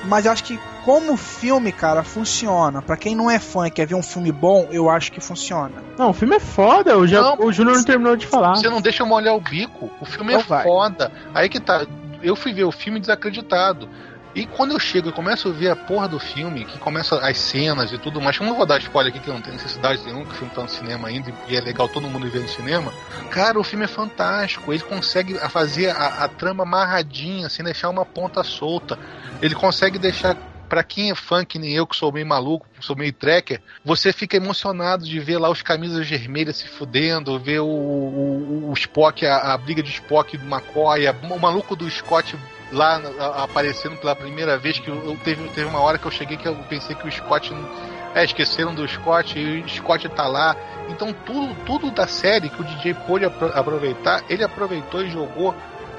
Mas eu acho que como filme, cara, funciona. Pra quem não é fã e quer ver um filme bom, eu acho que funciona. Não, o filme é foda, eu já, Não, o Júnior não terminou de falar. Você não deixa eu molhar o bico. O filme Não é vai. foda. Aí que tá. Eu fui ver o filme desacreditado. E quando eu chego e começo a ver a porra do filme, que começa as cenas e tudo mais, eu não vou dar spoiler aqui que não tem necessidade nenhuma, que o filme tá no cinema ainda e é legal todo mundo ver no cinema, cara, o filme é fantástico. Ele consegue fazer a, a trama amarradinha, sem deixar uma ponta solta. Ele consegue deixar. Pra quem é fã, que nem eu, que sou meio maluco, sou meio tracker, você fica emocionado de ver lá os camisas vermelhas se fudendo, ver o, o, o Spock, a, a briga de Spock do McCoy, o maluco do Scott lá a- aparecendo pela primeira vez, que eu, eu teve, teve uma hora que eu cheguei que eu pensei que o Scott. É, esqueceram do Scott e o Scott tá lá. Então tudo, tudo da série que o DJ pôde apro- aproveitar, ele aproveitou e jogou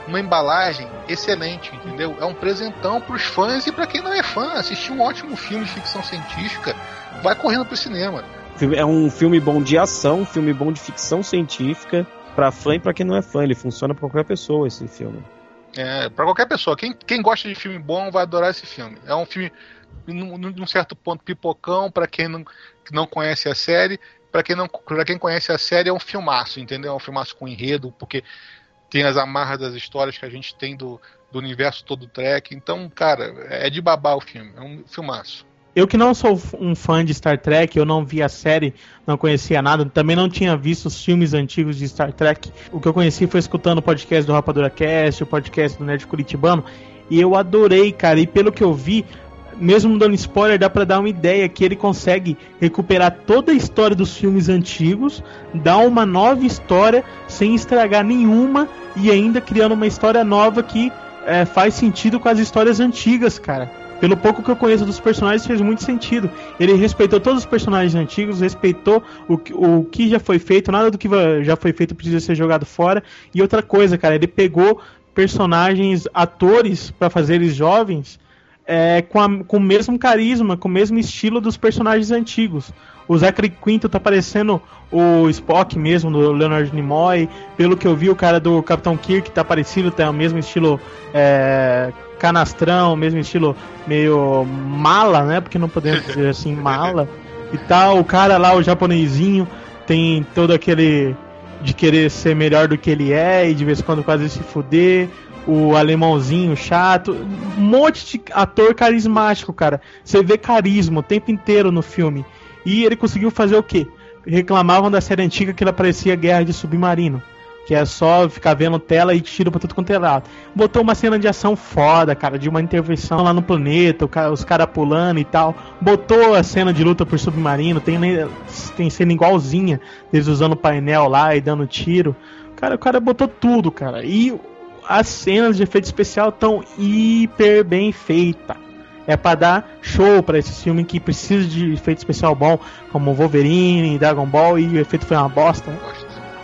uma embalagem excelente, entendeu? É um presentão pros fãs e pra quem não é fã, assistir um ótimo filme de ficção científica, vai correndo pro cinema. É um filme bom de ação, um filme bom de ficção científica, pra fã e pra quem não é fã. Ele funciona pra qualquer pessoa, esse filme. É, para qualquer pessoa, quem, quem gosta de filme bom vai adorar esse filme. É um filme, num, num certo ponto, pipocão, pra quem não, não conhece a série. Pra quem, não, quem conhece a série, é um filmaço, entendeu? É um filmaço com enredo, porque tem as amarras das histórias que a gente tem do, do universo todo Trek. Então, cara, é de babar o filme. É um filmaço. Eu que não sou um fã de Star Trek, eu não vi a série, não conhecia nada, também não tinha visto os filmes antigos de Star Trek. O que eu conheci foi escutando o podcast do Rapadura Cast, o podcast do Nerd Curitibano, e eu adorei, cara. E pelo que eu vi, mesmo dando spoiler, dá para dar uma ideia que ele consegue recuperar toda a história dos filmes antigos, dar uma nova história sem estragar nenhuma e ainda criando uma história nova que é, faz sentido com as histórias antigas, cara pelo pouco que eu conheço dos personagens, fez muito sentido. Ele respeitou todos os personagens antigos, respeitou o, o que já foi feito, nada do que já foi feito precisa ser jogado fora. E outra coisa, cara, ele pegou personagens, atores, para fazer eles jovens, é, com, a, com o mesmo carisma, com o mesmo estilo dos personagens antigos. O Zachary Quinto tá parecendo o Spock mesmo, do Leonard Nimoy. Pelo que eu vi, o cara do Capitão Kirk tá parecido, tem o mesmo estilo é, canastrão, mesmo estilo meio mala, né? Porque não podemos dizer assim, mala e tal. O cara lá, o japonesinho, tem todo aquele de querer ser melhor do que ele é e de vez em quando quase se fuder. O alemãozinho chato, um monte de ator carismático, cara. Você vê carisma o tempo inteiro no filme. E ele conseguiu fazer o quê? Reclamavam da série antiga que ele aparecia Guerra de Submarino que é só ficar vendo tela e tiro pra tudo quanto é lado. Botou uma cena de ação foda, cara, de uma intervenção lá no planeta, os caras pulando e tal. Botou a cena de luta por submarino, tem, tem cena igualzinha, eles usando o painel lá e dando tiro. Cara, o cara botou tudo, cara. E as cenas de efeito especial estão hiper bem feitas. É para dar show para esse filme que precisa de efeito especial bom, como Wolverine, Dragon Ball, e o efeito foi uma bosta.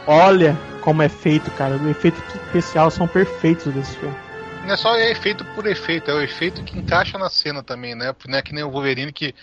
Olha, como é feito, cara. Os efeitos especiais são perfeitos desse filme. Não é só efeito por efeito, é o efeito que encaixa na cena também, né? Não é que nem o Wolverine que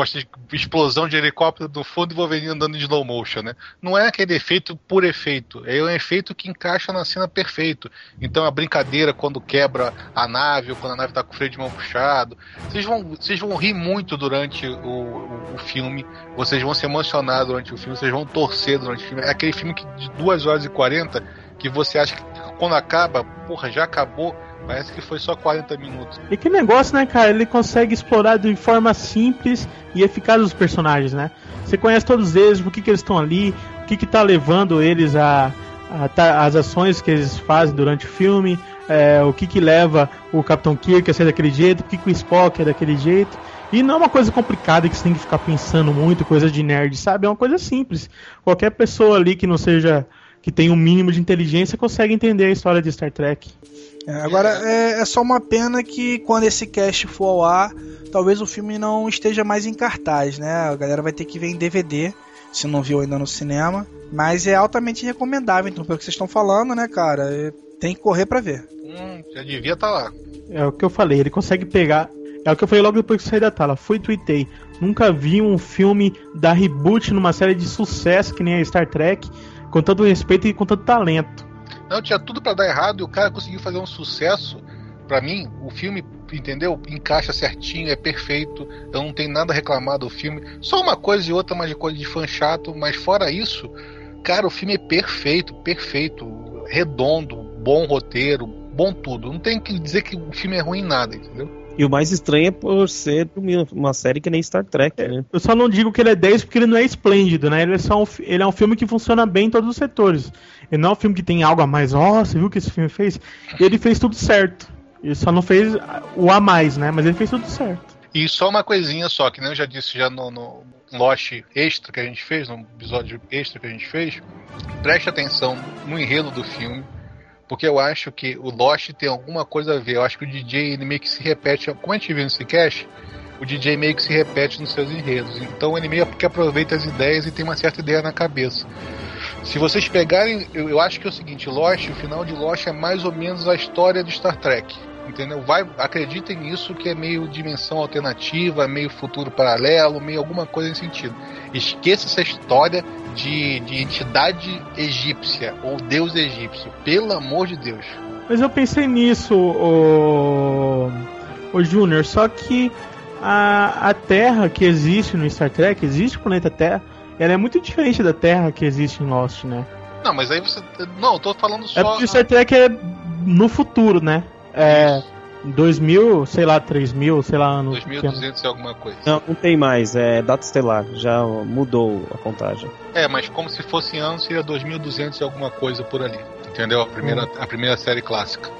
gosta de explosão de helicóptero do fundo e Wolverine andando em slow motion, né? Não é aquele efeito por efeito, é um efeito que encaixa na cena perfeito. Então a brincadeira quando quebra a nave ou quando a nave tá com o freio de mão puxado, vocês vão, vocês vão rir muito durante o, o, o filme, vocês vão se emocionar durante o filme, vocês vão torcer durante o filme. É aquele filme que, de 2 horas e 40 que você acha que quando acaba, porra, já acabou Parece que foi só 40 minutos. E que negócio, né, cara? Ele consegue explorar de forma simples e eficaz os personagens, né? Você conhece todos eles, por que, que eles estão ali, o que, que tá levando eles a, a, as ações que eles fazem durante o filme, é, o que, que leva o Capitão Kirk a ser daquele jeito, o que, que o Spock é daquele jeito. E não é uma coisa complicada que você tem que ficar pensando muito, coisa de nerd, sabe? É uma coisa simples. Qualquer pessoa ali que não seja. Que tenha um mínimo de inteligência consegue entender a história de Star Trek. É, agora é, é, só uma pena que quando esse cast for ao ar, talvez o filme não esteja mais em cartaz, né? A galera vai ter que ver em DVD, se não viu ainda no cinema. Mas é altamente recomendável, então, pelo que vocês estão falando, né, cara? É, tem que correr para ver. Hum, já devia estar tá lá. É o que eu falei, ele consegue pegar. É o que eu falei logo depois que saí da tela. Fui tweetei. Nunca vi um filme da reboot numa série de sucesso que nem a Star Trek, com tanto respeito e com tanto talento. Não, tinha tudo para dar errado e o cara conseguiu fazer um sucesso. Para mim, o filme, entendeu? Encaixa certinho, é perfeito. Eu não tenho nada a reclamar do filme. Só uma coisa e outra, mais de coisa de fã chato, mas fora isso, cara, o filme é perfeito, perfeito, redondo, bom roteiro, bom tudo. Não tem que dizer que o filme é ruim em nada, entendeu? E o mais estranho é por ser uma série que nem Star Trek, né? Eu só não digo que ele é 10 porque ele não é esplêndido, né? Ele é, só um, ele é um filme que funciona bem em todos os setores. Ele não é um filme que tem algo a mais. Ó, oh, você viu o que esse filme fez? Ele fez tudo certo. Ele só não fez o a mais, né? Mas ele fez tudo certo. E só uma coisinha só, que nem eu já disse já no, no Lost extra que a gente fez, no episódio extra que a gente fez, preste atenção no enredo do filme porque eu acho que o Lost tem alguma coisa a ver. Eu acho que o DJ ele meio que se repete, como a gente viu nesse cast, o DJ meio que se repete nos seus enredos. Então ele meio que aproveita as ideias e tem uma certa ideia na cabeça. Se vocês pegarem, eu, eu acho que é o seguinte, Lost, o final de Lost é mais ou menos a história de Star Trek entendeu? Vai, acreditem nisso que é meio dimensão alternativa, meio futuro paralelo, meio alguma coisa nesse sentido. Esqueça essa história de, de entidade egípcia ou deus egípcio, pelo amor de Deus. Mas eu pensei nisso, o, o Júnior, só que a, a Terra que existe no Star Trek, existe o planeta Terra, ela é muito diferente da Terra que existe em Lost, né? Não, mas aí você. Não, eu tô falando só. É porque o Star Trek é no futuro, né? É. 2000, sei lá, 3000, sei lá, ano. 2200 e alguma coisa. Não, não tem mais, é data estelar, já mudou a contagem. É, mas como se fosse anos, seria 2200 e alguma coisa por ali. Entendeu? A primeira, a primeira série clássica.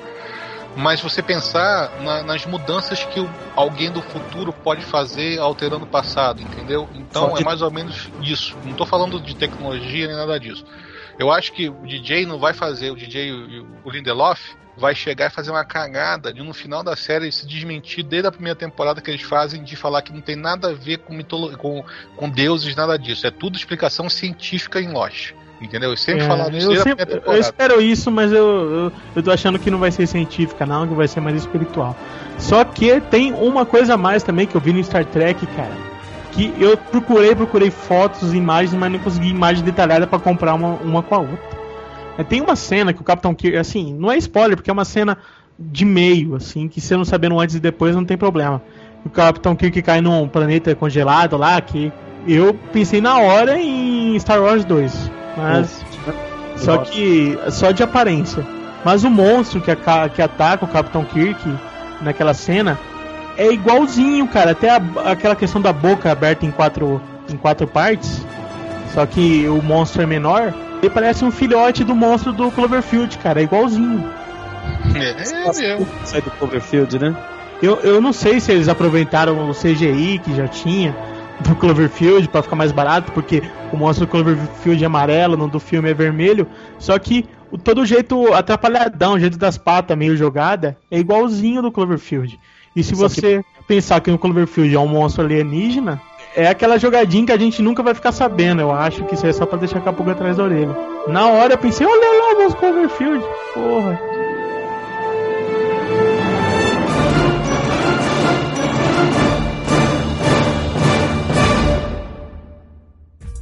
Mas você pensar na- nas mudanças que o- alguém do futuro pode fazer alterando o passado, entendeu? Então Só de- é mais ou menos isso. Não tô falando de tecnologia nem nada disso. Eu acho que o DJ não vai fazer, o DJ e o- Lindelof vai chegar e fazer uma cagada de no final da série se desmentir desde a primeira temporada que eles fazem de falar que não tem nada a ver com, mitolo com, com deuses, nada disso. É tudo explicação científica em Lost. Entendeu? Eu sempre É, isso eu, sempre- eu espero isso, mas eu, eu, eu tô achando que não vai ser científica, não, que vai ser mais espiritual. Só que tem uma coisa a mais também que eu vi no Star Trek, cara. Que eu procurei, procurei fotos, imagens, mas não consegui imagem detalhada pra comprar uma, uma com a outra. É, Tem uma cena que o Capitão Kirk, assim, não é spoiler, porque é uma cena de meio, assim, que você não sabendo antes e depois não tem problema. O Capitão Kirk cai num planeta congelado lá, que eu pensei na hora em Star Wars 2. Mas. Só que. Só de aparência. Mas o monstro que, aca- que ataca o Capitão Kirk naquela cena é igualzinho, cara. Até a- aquela questão da boca aberta em quatro, em quatro partes. Só que o monstro é menor. Ele parece um filhote do monstro do Cloverfield, cara. É igualzinho. É, é mesmo. Sai do Cloverfield, né? Eu, eu não sei se eles aproveitaram o CGI que já tinha do Cloverfield pra ficar mais barato, porque o monstro do Cloverfield é amarelo, no do filme é vermelho. Só que o, todo o jeito atrapalhadão, o jeito das patas meio jogada, é igualzinho do Cloverfield. E se Só você pensar que o Cloverfield é um monstro alienígena, é aquela jogadinha que a gente nunca vai ficar sabendo. Eu acho que isso é só pra deixar a pulga atrás da orelha. Na hora eu pensei, olha lá o monstro Cloverfield. Porra.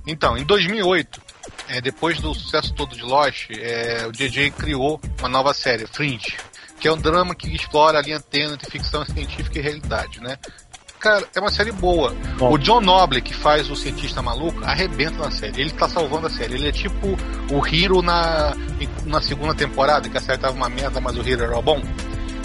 Então, em 2008, é, depois do sucesso todo de Lost, é, o JJ criou uma nova série, Fringe, que é um drama que explora a linha tênue entre ficção científica e realidade, né? Cara, é uma série boa. Bom. O John Noble, que faz o cientista maluco, arrebenta na série. Ele tá salvando a série. Ele é tipo o Hiro na, na segunda temporada, que a série tava uma merda, mas o Hiro era bom.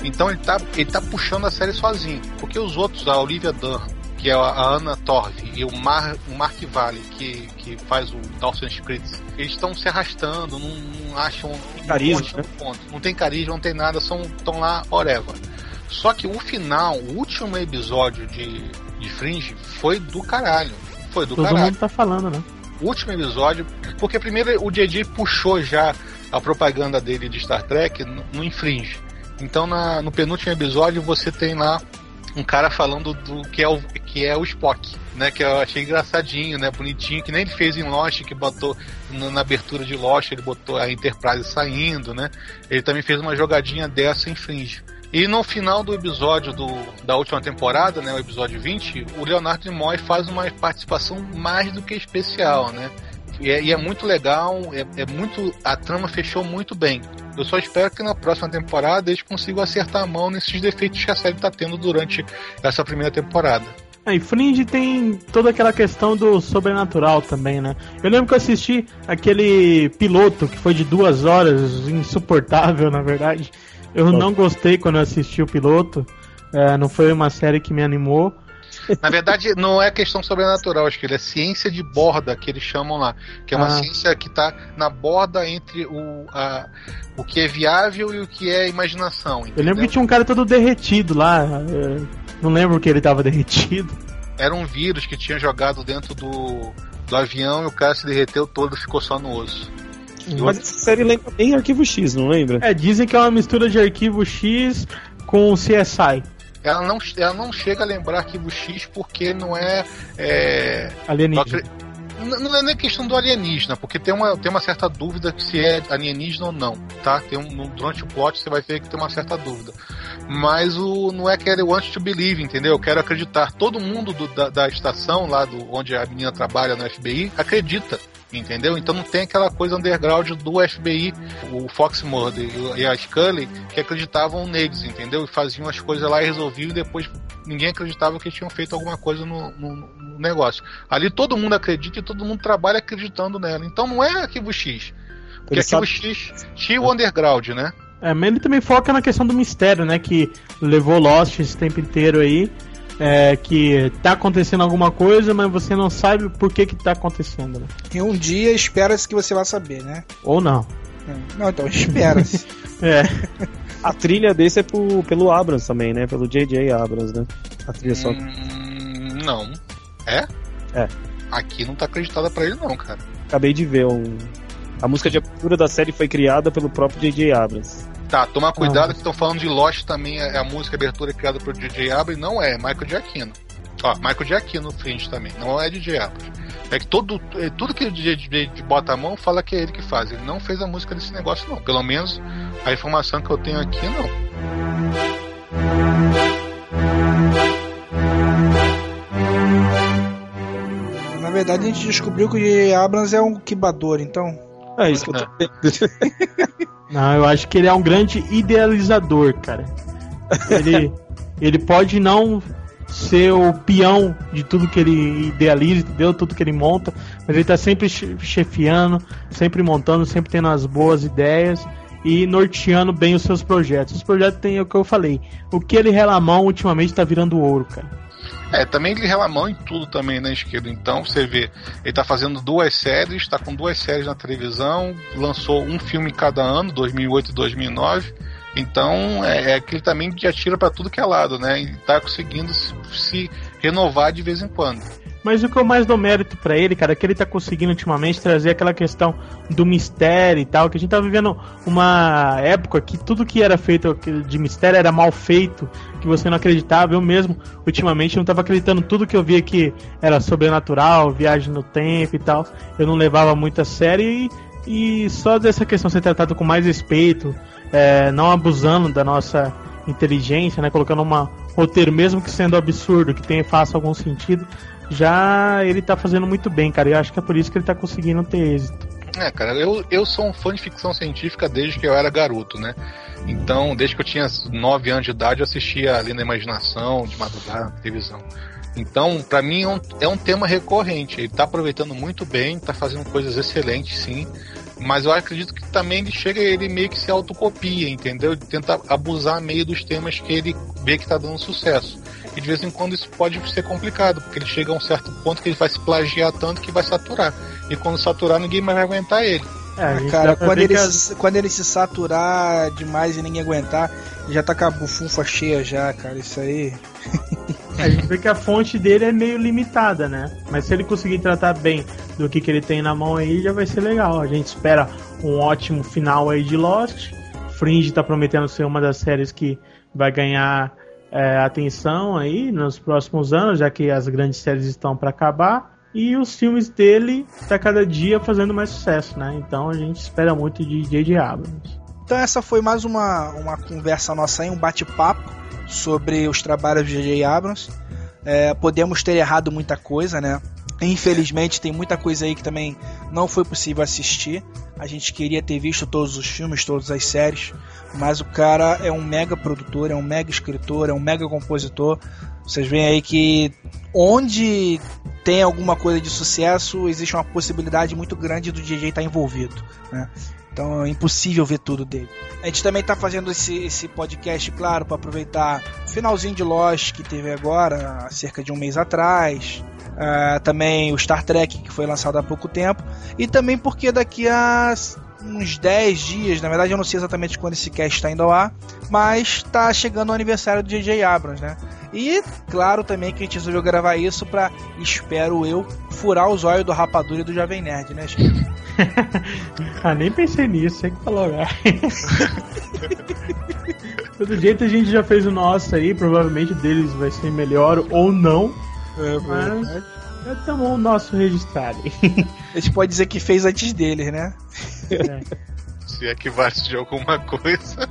Então ele tá, ele tá puxando a série sozinho. Porque os outros, a Olivia Dunham, que é a Ana Torv, e o, Mar, o Mark Valley, que, que faz o Dawson Spritz, eles estão se arrastando, não, não acham. Carisma, não, acham né? ponto. não tem carisma, não tem nada, estão lá, whatever. Só que o final, o último episódio de, de Fringe foi do caralho. Foi do Todo caralho mundo tá falando, né? o último episódio, porque primeiro o JJ puxou já a propaganda dele de Star Trek no, no Infringe. Então na- no penúltimo episódio você tem lá um cara falando do que é o, que é o Spock, né? Que eu achei engraçadinho, né? Bonitinho, que nem ele fez em Lost, que botou na, abertura de Lost, ele botou a Enterprise saindo, né? Ele também fez uma jogadinha dessa em Fringe. E no final do episódio do, da última temporada, né, o episódio 20, o Leonardo Nimoy faz uma participação mais do que especial, né? E é, e é muito legal, é, é muito. A trama fechou muito bem. Eu só espero que na próxima temporada eles consigam acertar a mão nesses defeitos que a série está tendo durante essa primeira temporada. Ah, e Fringe tem toda aquela questão do sobrenatural também, né? Eu lembro que eu assisti aquele piloto que foi de duas horas, insuportável, na verdade. Eu não gostei quando eu assisti o piloto. É, não foi uma série que me animou. Na verdade, não é questão sobrenatural, acho que ele é ciência de borda, que eles chamam lá. Que é uma Ah. ciência que está na borda entre o, a- o que é viável e o que é imaginação. Eu lembro que tinha um cara todo derretido lá. é, não lembro que ele tava derretido. Era um vírus que tinha jogado dentro do, do avião e o cara se derreteu todo e ficou só no osso. Mas essa série lembra bem Arquivo X, não lembra? É, dizem que é uma mistura de arquivo X com CSI. Ela não, ela não chega a lembrar arquivo X porque não é. é Alienígena. N- Não é nem questão do alienígena, porque tem uma, tem uma certa dúvida se é alienígena ou não, tá? Tem um, durante o plot você vai ver que tem uma certa dúvida. Mas o não é que ele want to believe, entendeu? Eu quero acreditar. Todo mundo do- da, da estação lá do onde a menina trabalha no FBI acredita, entendeu? Então não tem aquela coisa underground do FBI, o Fox Mulder e a Scully que acreditavam neles, entendeu? E faziam as coisas lá e resolviam e depois ninguém acreditava que tinham feito alguma coisa no, no- no negócio. Ali todo mundo acredita e todo mundo trabalha acreditando nela. Então não é arquivo X. Porque arquivo X tinha o underground, né? É, mas ele também foca na questão do mistério, né? Que levou Lost esse tempo inteiro aí. É, que tá acontecendo alguma coisa, mas você não sabe por que que tá acontecendo. Né? E um dia espera-se que você vai saber, né? Ou não. Não, então espera-se. É. A trilha desse é pro, pelo Abrams também, né? Pelo J.J. Abrams, né? A trilha só. Hum, não. É? É. Aqui não tá acreditada pra ele, não, cara. Acabei de ver um. A música de abertura da série foi criada pelo próprio J.J. Abrams. Tá, toma cuidado que estão falando de Lost também, é a música de abertura criada pelo J.J. Abrams, não é, é Michael Giacchino. Ó, Michael Giacchino frente também, não é DJ Abrams. É que todo, é, tudo que o DJ bota a mão fala que é ele que faz. Ele não fez a música desse negócio, não. Pelo menos a informação que eu tenho aqui, não. Na verdade, a gente descobriu que o J.J. Abrams é um quibador, então. É isso que eu tô Não, eu acho que ele é um grande idealizador, cara. Ele, ele pode não ser o peão de tudo que ele idealiza, entendeu? Tudo que ele monta, mas ele tá sempre chefiando, sempre montando, sempre tendo as boas ideias e norteando bem os seus projetos. Os projetos têm o que eu falei. O que ele rela a mão ultimamente tá virando ouro, cara. É, também ele rela a mão em tudo também na esquerda. Então, você vê, ele tá fazendo duas séries, tá com duas séries na televisão, lançou um filme cada ano, 2008 e 2009. Então, é, é que ele também já tira para tudo que é lado, né? E tá conseguindo se, se renovar de vez em quando. Mas o que eu mais dou mérito para ele, cara, é que ele tá conseguindo ultimamente trazer aquela questão do mistério e tal, que a gente tá vivendo uma época que tudo que era feito de mistério era mal feito, que você não acreditava. Eu mesmo, ultimamente, não tava acreditando tudo que eu via que era sobrenatural, viagem no tempo e tal. Eu não levava muito a sério e, e só dessa questão ser tratado com mais respeito, é, não abusando da nossa inteligência, né, colocando uma roteiro mesmo que sendo absurdo, que tenha faça algum sentido, já ele tá fazendo muito bem, cara. Eu acho que é por isso que ele tá conseguindo ter êxito. É, cara, eu, eu sou um fã de ficção científica desde que eu era garoto, né? Então, desde que eu tinha 9 anos de idade, eu assistia ali na imaginação, de madrugada, na televisão. Então, para mim é um, é um tema recorrente. Ele tá aproveitando muito bem, tá fazendo coisas excelentes, sim. Mas eu acredito que também ele chega, ele meio que se autocopia, entendeu? Ele tenta abusar meio dos temas que ele vê que tá dando sucesso. E de vez em quando isso pode ser complicado, porque ele chega a um certo ponto que ele vai se plagiar tanto que vai saturar. E quando saturar, ninguém mais vai aguentar ele. É, ah, cara, quando ele, se, quando ele se saturar demais e ninguém aguentar, já tá com a bufunfa cheia já, cara. Isso aí. É, a gente vê que a fonte dele é meio limitada, né? Mas se ele conseguir tratar bem do que, que ele tem na mão aí, já vai ser legal. A gente espera um ótimo final aí de Lost. Fringe tá prometendo ser uma das séries que vai ganhar é, atenção aí nos próximos anos, já que as grandes séries estão para acabar. E os filmes dele tá cada dia fazendo mais sucesso, né? Então a gente espera muito de J.J. Abrams. Então essa foi mais uma, uma conversa nossa aí, um bate-papo sobre os trabalhos de J.J. Abrams. É, podemos ter errado muita coisa, né? Infelizmente tem muita coisa aí que também não foi possível assistir. A gente queria ter visto todos os filmes, todas as séries, mas o cara é um mega produtor, é um mega escritor, é um mega compositor. Vocês veem aí que onde tem alguma coisa de sucesso, existe uma possibilidade muito grande do DJ estar certo envolvido. Né? Então é impossível ver tudo dele. A gente também está fazendo esse, esse podcast, claro, para aproveitar o finalzinho de Lost que teve agora, há cerca de um mês atrás. Uh, também o Star Trek que foi lançado há pouco tempo. E também porque daqui a uns 10 dias, na verdade eu não sei exatamente quando esse cast está indo ao ar, mas está chegando o aniversário do J.J. Abrams, né? E claro também que a gente resolveu gravar isso para, espero eu, furar os olhos do Rapadura e do Jovem Nerd, né, Chico? ah, nem pensei nisso, tem que falar. Todo jeito a gente já fez o nosso aí, provavelmente deles vai ser melhor ou não. É, mas já estamos o nosso registrado. a gente pode dizer que fez antes deles, né? É. Se é que vai de alguma coisa.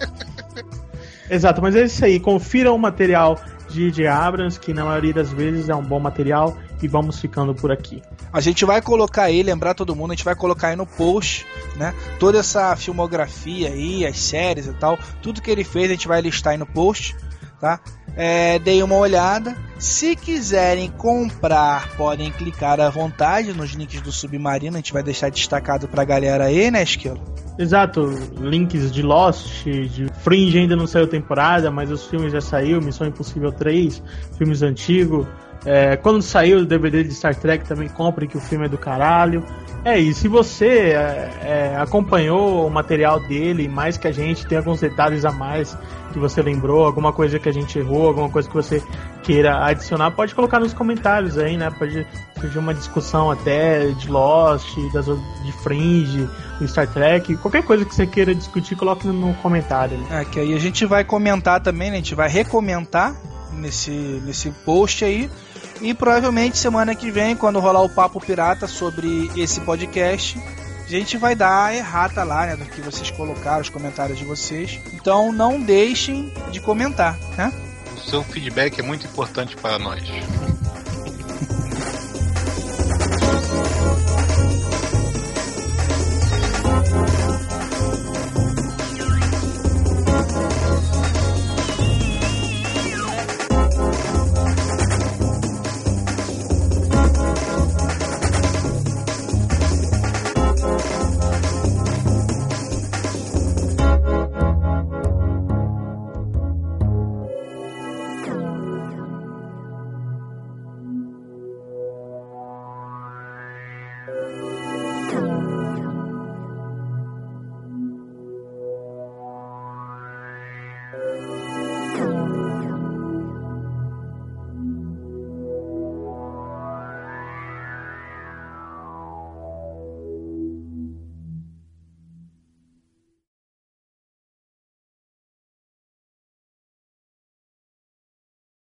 Exato, mas é isso aí. Confira o material de J. Abrams, que na maioria das vezes é um bom material, e vamos ficando por aqui. A gente vai colocar aí, lembrar todo mundo, a gente vai colocar aí no post, né? Toda essa filmografia aí, as séries e tal, tudo que ele fez a gente vai listar aí no post, tá? É, deem uma olhada. Se quiserem comprar, podem clicar à vontade nos links do Submarino. A gente vai deixar destacado pra galera aí, né, Esquilo? Exato, links de Lost, de Fringe ainda não saiu temporada, mas os filmes já saiu, Missão Impossível 3, filmes antigos. É, quando saiu o DVD de Star Trek também compre que o filme é do caralho. É, e se você é, é, acompanhou o material dele, mais que a gente, tem alguns detalhes a mais que você lembrou, alguma coisa que a gente errou, alguma coisa que você queira adicionar, pode colocar nos comentários aí, né? Pode surgir uma discussão até de Lost, das, de Fringe, do Star Trek, qualquer coisa que você queira discutir, coloque no comentário. É, que aí a gente vai comentar também, né? A gente vai recomentar nesse, nesse post aí. E provavelmente semana que vem, quando rolar o papo pirata sobre esse podcast, a gente vai dar a errata lá, né? Do que vocês colocaram, os comentários de vocês. Então não deixem de comentar, né? O seu feedback é muito importante para nós.